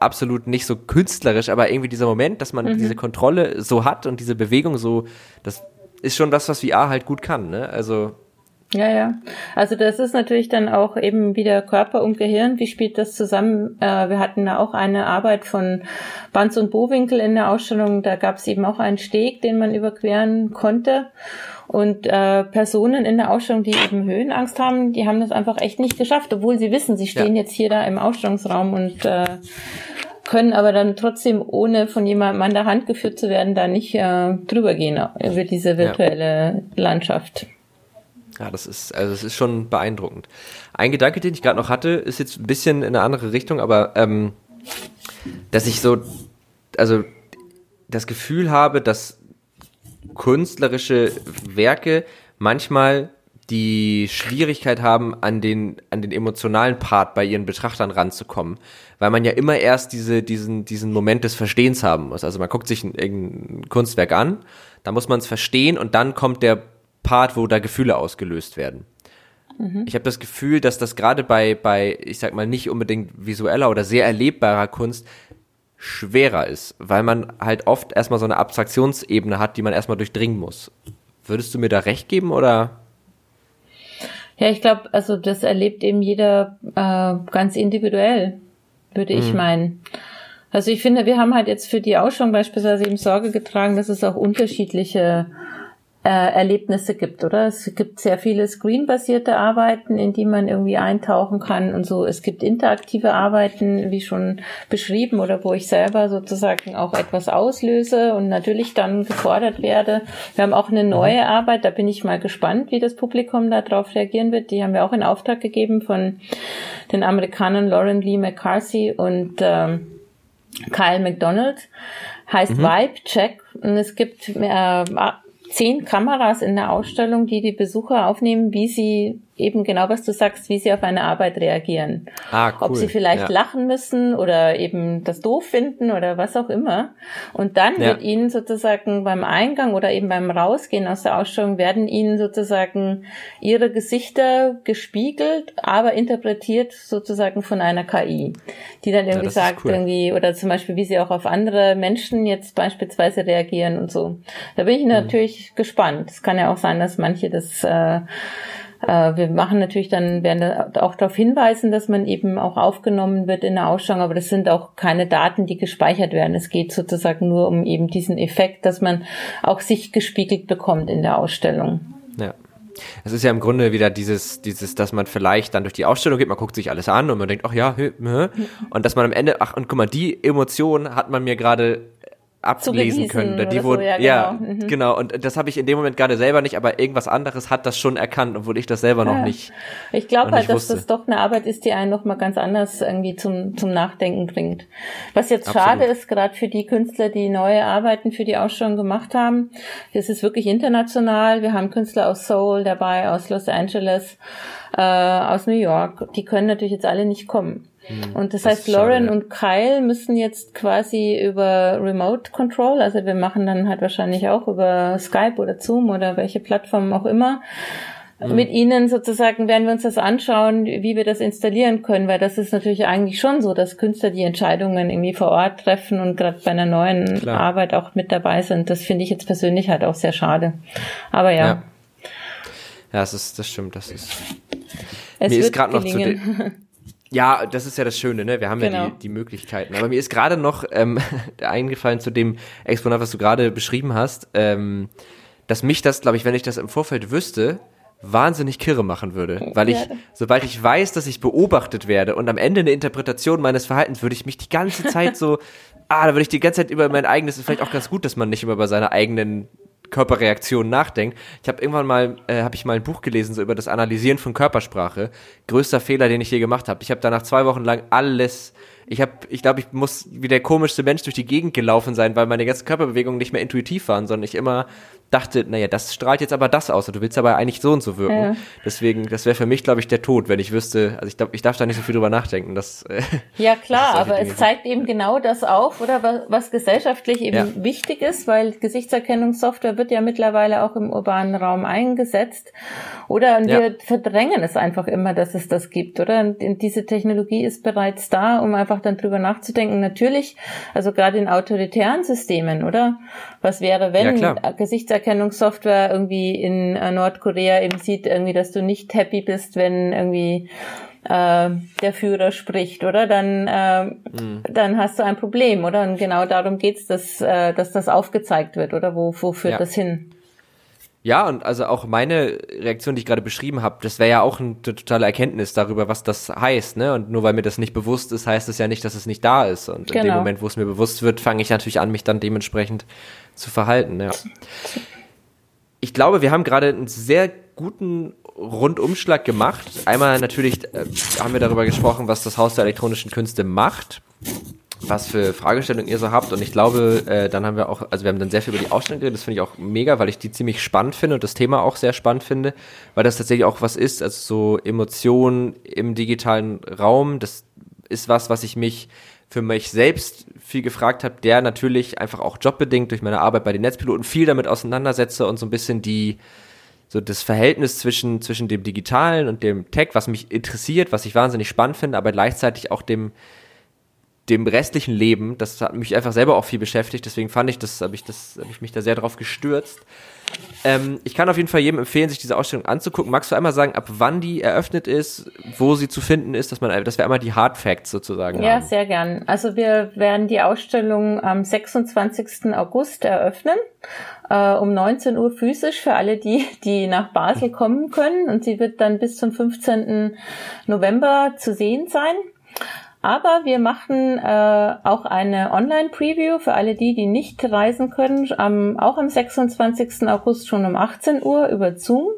absolut nicht so künstlerisch, aber irgendwie dieser Moment, dass man mhm. diese Kontrolle so hat und diese Bewegung so, das ist schon das, was VR halt gut kann, ne? Also. Ja, ja. Also das ist natürlich dann auch eben wieder Körper und Gehirn. Wie spielt das zusammen? Äh, wir hatten da auch eine Arbeit von Banz und Bowinkel in der Ausstellung. Da gab es eben auch einen Steg, den man überqueren konnte. Und äh, Personen in der Ausstellung, die eben Höhenangst haben, die haben das einfach echt nicht geschafft, obwohl sie wissen, sie stehen ja. jetzt hier da im Ausstellungsraum und äh, können aber dann trotzdem, ohne von jemandem an der Hand geführt zu werden, da nicht äh, drüber gehen über diese virtuelle ja. Landschaft. Ja, das ist, also es ist schon beeindruckend. Ein Gedanke, den ich gerade noch hatte, ist jetzt ein bisschen in eine andere Richtung, aber ähm, dass ich so, also das Gefühl habe, dass künstlerische Werke manchmal die Schwierigkeit haben, an den, an den emotionalen Part bei ihren Betrachtern ranzukommen. Weil man ja immer erst diese, diesen, diesen Moment des Verstehens haben muss. Also man guckt sich ein, ein Kunstwerk an, da muss man es verstehen und dann kommt der Part, wo da Gefühle ausgelöst werden. Mhm. Ich habe das Gefühl, dass das gerade bei, bei, ich sag mal, nicht unbedingt visueller oder sehr erlebbarer Kunst schwerer ist, weil man halt oft erstmal so eine Abstraktionsebene hat, die man erstmal durchdringen muss. Würdest du mir da recht geben oder? Ja, ich glaube, also das erlebt eben jeder äh, ganz individuell, würde ich mhm. meinen. Also ich finde, wir haben halt jetzt für die Ausstellung beispielsweise eben Sorge getragen, dass es auch unterschiedliche äh, Erlebnisse gibt, oder? Es gibt sehr viele screenbasierte Arbeiten, in die man irgendwie eintauchen kann und so. Es gibt interaktive Arbeiten, wie schon beschrieben, oder wo ich selber sozusagen auch etwas auslöse und natürlich dann gefordert werde. Wir haben auch eine neue Arbeit, da bin ich mal gespannt, wie das Publikum darauf reagieren wird. Die haben wir auch in Auftrag gegeben von den Amerikanern Lauren Lee McCarthy und ähm, Kyle McDonald heißt mhm. Vibe Check und es gibt äh, zehn Kameras in der Ausstellung, die die Besucher aufnehmen, wie sie eben genau, was du sagst, wie sie auf eine Arbeit reagieren. Ah, cool. Ob sie vielleicht ja. lachen müssen oder eben das doof finden oder was auch immer. Und dann ja. wird ihnen sozusagen beim Eingang oder eben beim Rausgehen aus der Ausstellung werden ihnen sozusagen ihre Gesichter gespiegelt, aber interpretiert sozusagen von einer KI, die dann irgendwie ja, sagt, cool. irgendwie, oder zum Beispiel, wie sie auch auf andere Menschen jetzt beispielsweise reagieren und so. Da bin ich mhm. natürlich gespannt. Es kann ja auch sein, dass manche das äh, wir machen natürlich dann, werden auch darauf hinweisen, dass man eben auch aufgenommen wird in der Ausstellung, aber das sind auch keine Daten, die gespeichert werden. Es geht sozusagen nur um eben diesen Effekt, dass man auch sich gespiegelt bekommt in der Ausstellung. Ja. Es ist ja im Grunde wieder dieses, dieses, dass man vielleicht dann durch die Ausstellung geht, man guckt sich alles an und man denkt, ach ja, hö, hö, und dass man am Ende, ach und guck mal, die Emotion hat man mir gerade ablesen können. Die wurden, so, ja, ja genau. Mhm. genau. Und das habe ich in dem Moment gerade selber nicht, aber irgendwas anderes hat das schon erkannt, obwohl ich das selber noch nicht. Ich glaube halt, dass wusste. das doch eine Arbeit ist, die einen noch mal ganz anders irgendwie zum zum Nachdenken bringt. Was jetzt Absolut. schade ist, gerade für die Künstler, die neue Arbeiten für die Ausstellung gemacht haben. Das ist wirklich international. Wir haben Künstler aus Seoul dabei, aus Los Angeles, äh, aus New York. Die können natürlich jetzt alle nicht kommen. Mhm. Und das, das heißt, Lauren und Kyle müssen jetzt quasi über Remote Control, also wir machen dann halt wahrscheinlich auch über Skype oder Zoom oder welche Plattform auch immer, mhm. mit ihnen sozusagen werden wir uns das anschauen, wie wir das installieren können, weil das ist natürlich eigentlich schon so, dass Künstler die Entscheidungen irgendwie vor Ort treffen und gerade bei einer neuen Klar. Arbeit auch mit dabei sind. Das finde ich jetzt persönlich halt auch sehr schade. Aber ja. Ja, ja das ist, das stimmt, das ist. Es mir ist gerade noch zu dem, Ja, das ist ja das Schöne, ne? Wir haben genau. ja die, genau. die Möglichkeiten. Aber mir ist gerade noch ähm, eingefallen zu dem Exponat, was du gerade beschrieben hast, ähm, dass mich das, glaube ich, wenn ich das im Vorfeld wüsste, wahnsinnig kirre machen würde. Weil ich, sobald ich weiß, dass ich beobachtet werde und am Ende eine Interpretation meines Verhaltens, würde ich mich die ganze Zeit so, ah, da würde ich die ganze Zeit über mein eigenes, ist vielleicht auch ganz gut, dass man nicht immer über seine eigenen Körperreaktionen nachdenkt. Ich habe irgendwann mal, äh, habe ich mal ein Buch gelesen so über das Analysieren von Körpersprache. Größter Fehler, den ich je gemacht habe. Ich habe danach zwei Wochen lang alles ich habe, ich glaube, ich muss wie der komischste Mensch durch die Gegend gelaufen sein, weil meine ganzen Körperbewegungen nicht mehr intuitiv waren, sondern ich immer dachte, naja, das strahlt jetzt aber das aus und du willst aber eigentlich so und so wirken. Ja. Deswegen, das wäre für mich, glaube ich, der Tod, wenn ich wüsste, also ich glaube, ich darf da nicht so viel drüber nachdenken. Das, äh, ja, klar, aber es zeigt eben genau das auf, oder was, was gesellschaftlich eben ja. wichtig ist, weil Gesichtserkennungssoftware wird ja mittlerweile auch im urbanen Raum eingesetzt. Oder und ja. wir verdrängen es einfach immer, dass es das gibt, oder? Und diese Technologie ist bereits da, um einfach dann drüber nachzudenken. Natürlich, also gerade in autoritären Systemen, oder? Was wäre, wenn ja, Gesichtserkennungssoftware irgendwie in äh, Nordkorea eben sieht, irgendwie, dass du nicht happy bist, wenn irgendwie äh, der Führer spricht, oder? Dann, äh, mhm. dann hast du ein Problem, oder? Und genau darum geht's, dass, äh, dass das aufgezeigt wird, oder? Wo, wo führt ja. das hin? Ja, und also auch meine Reaktion, die ich gerade beschrieben habe, das wäre ja auch eine totale Erkenntnis darüber, was das heißt, ne? Und nur weil mir das nicht bewusst ist, heißt es ja nicht, dass es nicht da ist. Und genau. in dem genau. Moment, wo es mir bewusst wird, fange ich natürlich an, mich dann dementsprechend zu verhalten, ja. Ich glaube, wir haben gerade einen sehr guten Rundumschlag gemacht. Einmal natürlich äh, haben wir darüber gesprochen, was das Haus der elektronischen Künste macht was für Fragestellungen ihr so habt. Und ich glaube, äh, dann haben wir auch, also wir haben dann sehr viel über die Ausstellung geredet. Das finde ich auch mega, weil ich die ziemlich spannend finde und das Thema auch sehr spannend finde, weil das tatsächlich auch was ist, also so Emotionen im digitalen Raum. Das ist was, was ich mich für mich selbst viel gefragt habe, der natürlich einfach auch jobbedingt durch meine Arbeit bei den Netzpiloten viel damit auseinandersetze und so ein bisschen die so das Verhältnis zwischen zwischen dem digitalen und dem Tech, was mich interessiert, was ich wahnsinnig spannend finde, aber gleichzeitig auch dem dem restlichen Leben, das hat mich einfach selber auch viel beschäftigt, deswegen fand ich das, habe ich das, habe ich mich da sehr drauf gestürzt. Ähm, ich kann auf jeden Fall jedem empfehlen, sich diese Ausstellung anzugucken. Magst du einmal sagen, ab wann die eröffnet ist, wo sie zu finden ist, dass man, dass wir einmal die Hard Facts sozusagen Ja, haben. sehr gern. Also wir werden die Ausstellung am 26. August eröffnen, äh, um 19 Uhr physisch für alle die, die nach Basel kommen können und sie wird dann bis zum 15. November zu sehen sein. Aber wir machen äh, auch eine Online-Preview für alle die, die nicht reisen können, am, auch am 26. August schon um 18 Uhr über Zoom.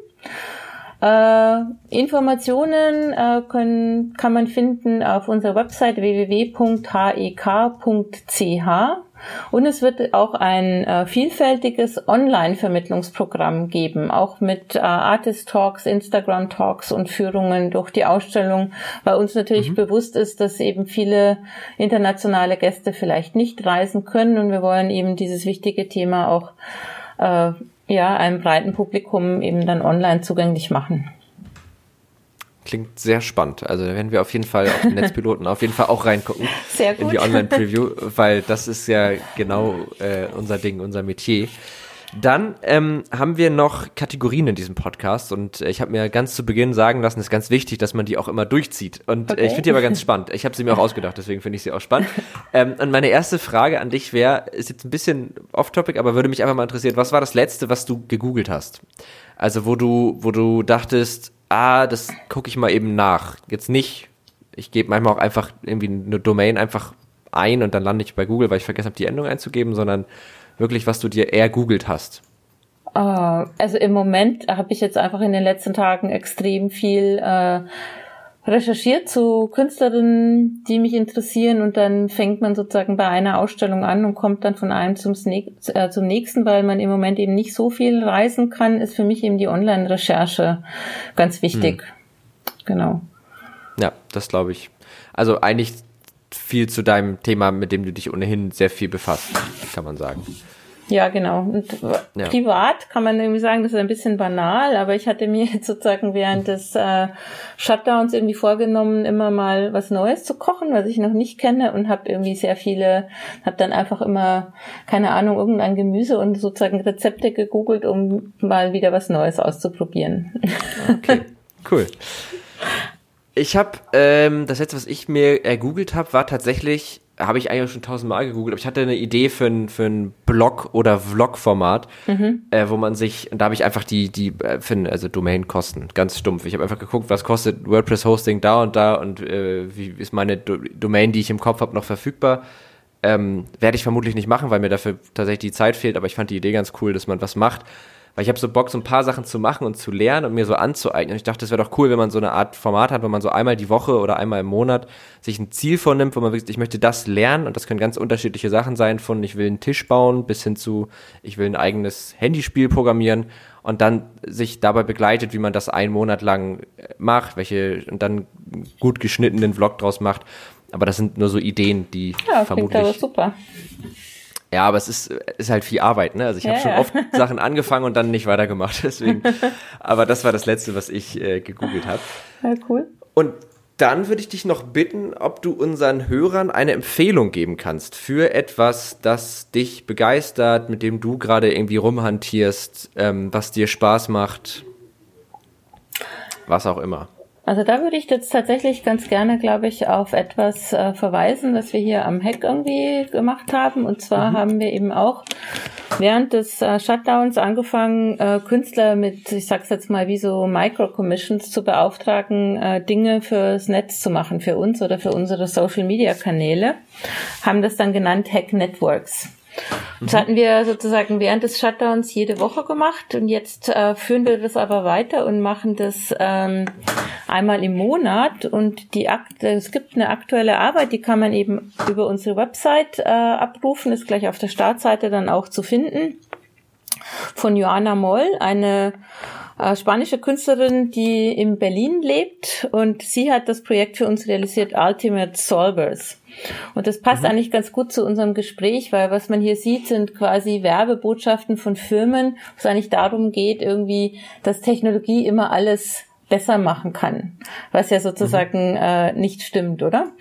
Äh, Informationen äh, können, kann man finden auf unserer Website www.hek.ch und es wird auch ein äh, vielfältiges Online-Vermittlungsprogramm geben, auch mit äh, Artist-Talks, Instagram-Talks und Führungen durch die Ausstellung, weil uns natürlich mhm. bewusst ist, dass eben viele internationale Gäste vielleicht nicht reisen können und wir wollen eben dieses wichtige Thema auch äh, ja, einem breiten Publikum eben dann online zugänglich machen. Klingt sehr spannend. Also da werden wir auf jeden Fall auf den Netzpiloten auf jeden Fall auch reingucken in die Online-Preview, weil das ist ja genau äh, unser Ding, unser Metier. Dann ähm, haben wir noch Kategorien in diesem Podcast und äh, ich habe mir ganz zu Beginn sagen lassen, es ist ganz wichtig, dass man die auch immer durchzieht. Und okay. äh, ich finde die aber ganz spannend. Ich habe sie mir auch ausgedacht, deswegen finde ich sie auch spannend. ähm, und meine erste Frage an dich wäre, ist jetzt ein bisschen off-topic, aber würde mich einfach mal interessieren, was war das Letzte, was du gegoogelt hast? Also wo du, wo du dachtest, ah, das gucke ich mal eben nach. Jetzt nicht, ich gebe manchmal auch einfach irgendwie eine Domain einfach ein und dann lande ich bei Google, weil ich vergessen habe, die Endung einzugeben, sondern wirklich, was du dir eher googelt hast. Uh, also im Moment habe ich jetzt einfach in den letzten Tagen extrem viel äh, recherchiert zu Künstlerinnen, die mich interessieren und dann fängt man sozusagen bei einer Ausstellung an und kommt dann von einem zum, äh, zum nächsten, weil man im Moment eben nicht so viel reisen kann, ist für mich eben die Online-Recherche ganz wichtig. Hm. Genau. Ja, das glaube ich. Also eigentlich viel zu deinem Thema, mit dem du dich ohnehin sehr viel befasst, kann man sagen. Ja, genau. Und ja. privat kann man irgendwie sagen, das ist ein bisschen banal, aber ich hatte mir jetzt sozusagen während des äh, Shutdowns irgendwie vorgenommen, immer mal was Neues zu kochen, was ich noch nicht kenne und habe irgendwie sehr viele, habe dann einfach immer, keine Ahnung, irgendein Gemüse und sozusagen Rezepte gegoogelt, um mal wieder was Neues auszuprobieren. Okay, cool. Ich habe ähm, das letzte, was ich mir ergoogelt habe, war tatsächlich, habe ich eigentlich schon tausendmal gegoogelt, aber ich hatte eine Idee für ein, für ein Blog- oder Vlog-Format, mhm. äh, wo man sich, da habe ich einfach die, die, äh, für, also Domain-Kosten, ganz stumpf. Ich habe einfach geguckt, was kostet WordPress-Hosting da und da und äh, wie ist meine Do Domain, die ich im Kopf habe, noch verfügbar. Ähm, Werde ich vermutlich nicht machen, weil mir dafür tatsächlich die Zeit fehlt, aber ich fand die Idee ganz cool, dass man was macht weil ich habe so Bock, so ein paar Sachen zu machen und zu lernen und mir so anzueignen. Ich dachte, es wäre doch cool, wenn man so eine Art Format hat, wo man so einmal die Woche oder einmal im Monat sich ein Ziel vornimmt, wo man wirklich, ich möchte das lernen und das können ganz unterschiedliche Sachen sein, von ich will einen Tisch bauen bis hin zu ich will ein eigenes Handyspiel programmieren und dann sich dabei begleitet, wie man das einen Monat lang äh, macht, welche und dann gut geschnittenen Vlog draus macht. Aber das sind nur so Ideen, die ja, vermutlich super. Ja, aber es ist, ist halt viel Arbeit, ne? Also ich ja, habe schon ja. oft Sachen angefangen und dann nicht weitergemacht, deswegen. aber das war das Letzte, was ich äh, gegoogelt habe. Ja, cool. Und dann würde ich dich noch bitten, ob du unseren Hörern eine Empfehlung geben kannst für etwas, das dich begeistert, mit dem du gerade irgendwie rumhantierst, ähm, was dir Spaß macht, was auch immer. Also da würde ich jetzt tatsächlich ganz gerne, glaube ich, auf etwas äh, verweisen, was wir hier am Hack irgendwie gemacht haben. Und zwar mhm. haben wir eben auch während des äh, Shutdowns angefangen, äh, Künstler mit, ich sag's jetzt mal, wie so Micro-Commissions zu beauftragen, äh, Dinge fürs Netz zu machen, für uns oder für unsere Social-Media-Kanäle. Haben das dann genannt Hack Networks. Das hatten wir sozusagen während des Shutdowns jede Woche gemacht und jetzt äh, führen wir das aber weiter und machen das ähm, einmal im Monat und die es gibt eine aktuelle Arbeit, die kann man eben über unsere Website äh, abrufen, ist gleich auf der Startseite dann auch zu finden von Joanna Moll, eine äh, spanische Künstlerin, die in Berlin lebt und sie hat das Projekt für uns realisiert, Ultimate Solvers. Und das passt mhm. eigentlich ganz gut zu unserem Gespräch, weil was man hier sieht, sind quasi Werbebotschaften von Firmen, wo es eigentlich darum geht, irgendwie, dass Technologie immer alles besser machen kann, was ja sozusagen mhm. äh, nicht stimmt, oder?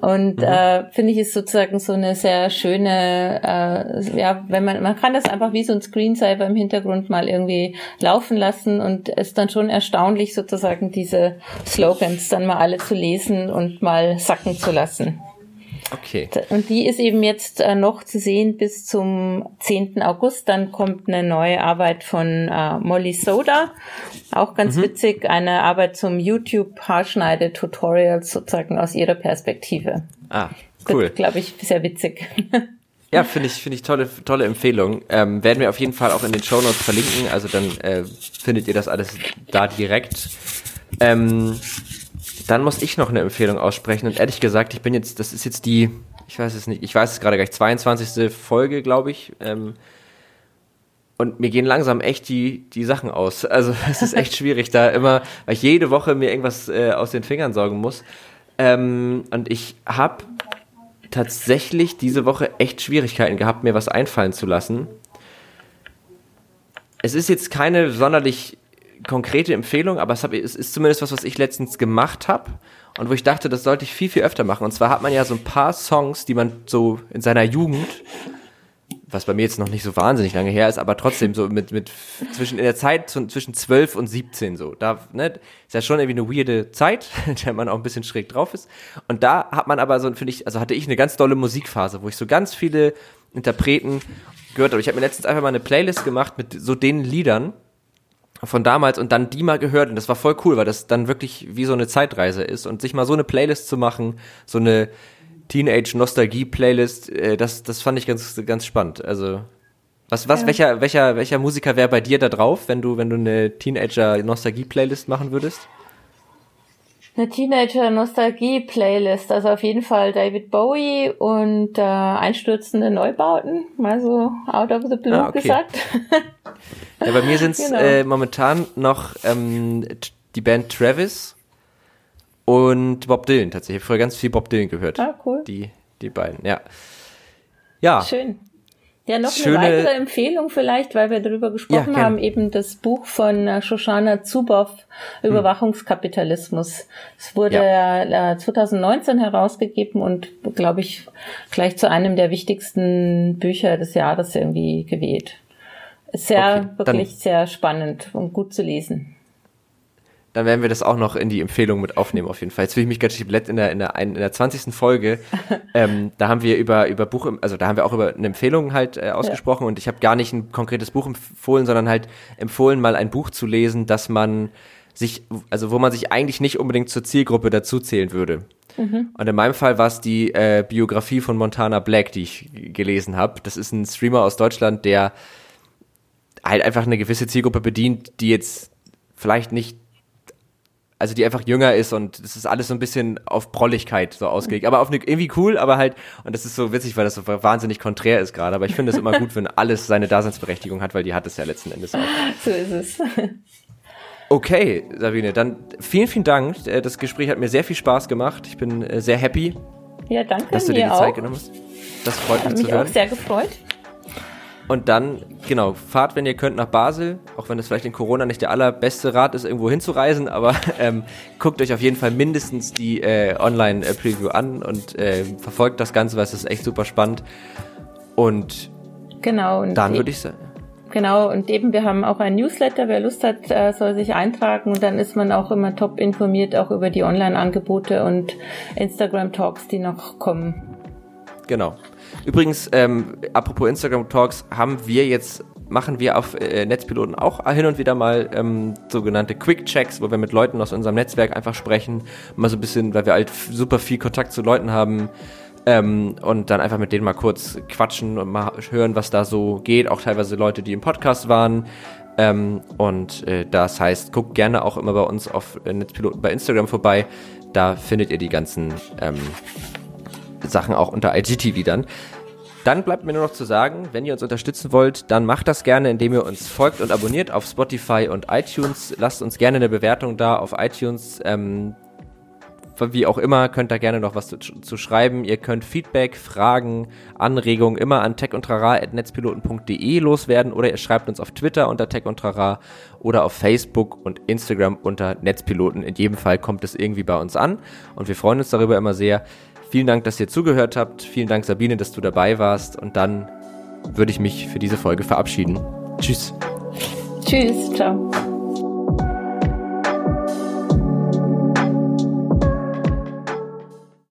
Und mhm. äh, finde ich ist sozusagen so eine sehr schöne, äh, ja, wenn man man kann das einfach wie so ein Screensaver im Hintergrund mal irgendwie laufen lassen und es dann schon erstaunlich sozusagen diese Slogans dann mal alle zu lesen und mal sacken zu lassen. Okay. Und die ist eben jetzt äh, noch zu sehen bis zum 10. August. Dann kommt eine neue Arbeit von äh, Molly Soda. Auch ganz mhm. witzig. Eine Arbeit zum YouTube-Haarschneide-Tutorial sozusagen aus ihrer Perspektive. Ah, cool. Glaube ich, sehr witzig. Ja, finde ich, finde ich tolle, tolle Empfehlung. Ähm, werden wir auf jeden Fall auch in den Show Notes verlinken. Also dann äh, findet ihr das alles da direkt. Ähm, dann muss ich noch eine Empfehlung aussprechen. Und ehrlich gesagt, ich bin jetzt, das ist jetzt die, ich weiß es nicht, ich weiß es gerade gleich, 22. Folge, glaube ich. Ähm, und mir gehen langsam echt die, die Sachen aus. Also es ist echt schwierig, da immer, weil ich jede Woche mir irgendwas äh, aus den Fingern saugen muss. Ähm, und ich habe tatsächlich diese Woche echt Schwierigkeiten gehabt, mir was einfallen zu lassen. Es ist jetzt keine sonderlich konkrete Empfehlung, aber es, hab, es ist zumindest was, was ich letztens gemacht habe und wo ich dachte, das sollte ich viel, viel öfter machen. Und zwar hat man ja so ein paar Songs, die man so in seiner Jugend was bei mir jetzt noch nicht so wahnsinnig lange her ist, aber trotzdem so mit, mit zwischen, in der Zeit zwischen 12 und 17 so. Da, ne, ist ja schon irgendwie eine weirde Zeit, in der man auch ein bisschen schräg drauf ist. Und da hat man aber so, finde ich, also hatte ich eine ganz dolle Musikphase, wo ich so ganz viele Interpreten gehört habe. Ich habe mir letztens einfach mal eine Playlist gemacht mit so den Liedern von damals und dann die mal gehört und das war voll cool, weil das dann wirklich wie so eine Zeitreise ist und sich mal so eine Playlist zu machen, so eine Teenage-Nostalgie-Playlist, äh, das, das fand ich ganz, ganz spannend. Also, was, was, ja. welcher, welcher, welcher Musiker wäre bei dir da drauf, wenn du, wenn du eine Teenager-Nostalgie-Playlist machen würdest? Eine Teenager-Nostalgie-Playlist, also auf jeden Fall David Bowie und äh, einstürzende Neubauten, mal so out of the blue ah, okay. gesagt. ja, bei mir sind es genau. äh, momentan noch ähm, die Band Travis und Bob Dylan tatsächlich. Ich habe früher ganz viel Bob Dylan gehört. Ah, cool. Die, die beiden, ja. Ja. Schön. Ja, noch Schöne, eine weitere Empfehlung vielleicht, weil wir darüber gesprochen ja, haben, eben das Buch von äh, Shoshana Zuboff, Überwachungskapitalismus. Es wurde ja. 2019 herausgegeben und, glaube ich, gleich zu einem der wichtigsten Bücher des Jahres irgendwie gewählt. Sehr, okay, wirklich sehr spannend und gut zu lesen dann werden wir das auch noch in die Empfehlung mit aufnehmen auf jeden Fall. Jetzt fühle ich mich ganz schön in der, in der, in der 20. Folge, ähm, da haben wir über, über Buch, also da haben wir auch über eine Empfehlung halt äh, ausgesprochen ja. und ich habe gar nicht ein konkretes Buch empfohlen, sondern halt empfohlen, mal ein Buch zu lesen, dass man sich, also wo man sich eigentlich nicht unbedingt zur Zielgruppe dazuzählen würde. Mhm. Und in meinem Fall war es die äh, Biografie von Montana Black, die ich gelesen habe. Das ist ein Streamer aus Deutschland, der halt einfach eine gewisse Zielgruppe bedient, die jetzt vielleicht nicht also die einfach jünger ist und das ist alles so ein bisschen auf Prolligkeit so ausgelegt. Aber auf eine, irgendwie cool, aber halt, und das ist so witzig, weil das so wahnsinnig konträr ist gerade, aber ich finde es immer gut, wenn alles seine Daseinsberechtigung hat, weil die hat es ja letzten Endes auch. So ist es. Okay, Sabine, dann vielen, vielen Dank. Äh, das Gespräch hat mir sehr viel Spaß gemacht. Ich bin äh, sehr happy. Ja, danke. Dass du dir die auch. Zeit genommen hast. Das freut mich, mich zu hören. Ich auch sehr gefreut. Und dann, genau, fahrt, wenn ihr könnt, nach Basel, auch wenn es vielleicht in Corona nicht der allerbeste Rat ist, irgendwo hinzureisen, aber ähm, guckt euch auf jeden Fall mindestens die äh, Online-Preview an und äh, verfolgt das Ganze, weil es ist echt super spannend. Und genau, und dann würde ich sagen. Genau, und eben, wir haben auch ein Newsletter. Wer Lust hat, äh, soll sich eintragen und dann ist man auch immer top informiert, auch über die Online-Angebote und Instagram-Talks, die noch kommen. Genau. Übrigens, ähm, apropos Instagram Talks, haben wir jetzt machen wir auf äh, Netzpiloten auch hin und wieder mal ähm, sogenannte Quick Checks, wo wir mit Leuten aus unserem Netzwerk einfach sprechen, mal so ein bisschen, weil wir halt super viel Kontakt zu Leuten haben ähm, und dann einfach mit denen mal kurz quatschen und mal hören, was da so geht. Auch teilweise Leute, die im Podcast waren. Ähm, und äh, das heißt, guckt gerne auch immer bei uns auf äh, Netzpiloten bei Instagram vorbei. Da findet ihr die ganzen ähm, Sachen auch unter IGTV dann. Dann bleibt mir nur noch zu sagen, wenn ihr uns unterstützen wollt, dann macht das gerne, indem ihr uns folgt und abonniert auf Spotify und iTunes. Lasst uns gerne eine Bewertung da auf iTunes. Ähm, wie auch immer, könnt da gerne noch was zu, zu, schreiben. Ihr könnt Feedback, Fragen, Anregungen immer an techundtrara.netzpiloten.de loswerden oder ihr schreibt uns auf Twitter unter techundtrara oder auf Facebook und Instagram unter Netzpiloten. In jedem Fall kommt es irgendwie bei uns an und wir freuen uns darüber immer sehr. Vielen Dank, dass ihr zugehört habt. Vielen Dank, Sabine, dass du dabei warst. Und dann würde ich mich für diese Folge verabschieden. Tschüss. Tschüss. Ciao.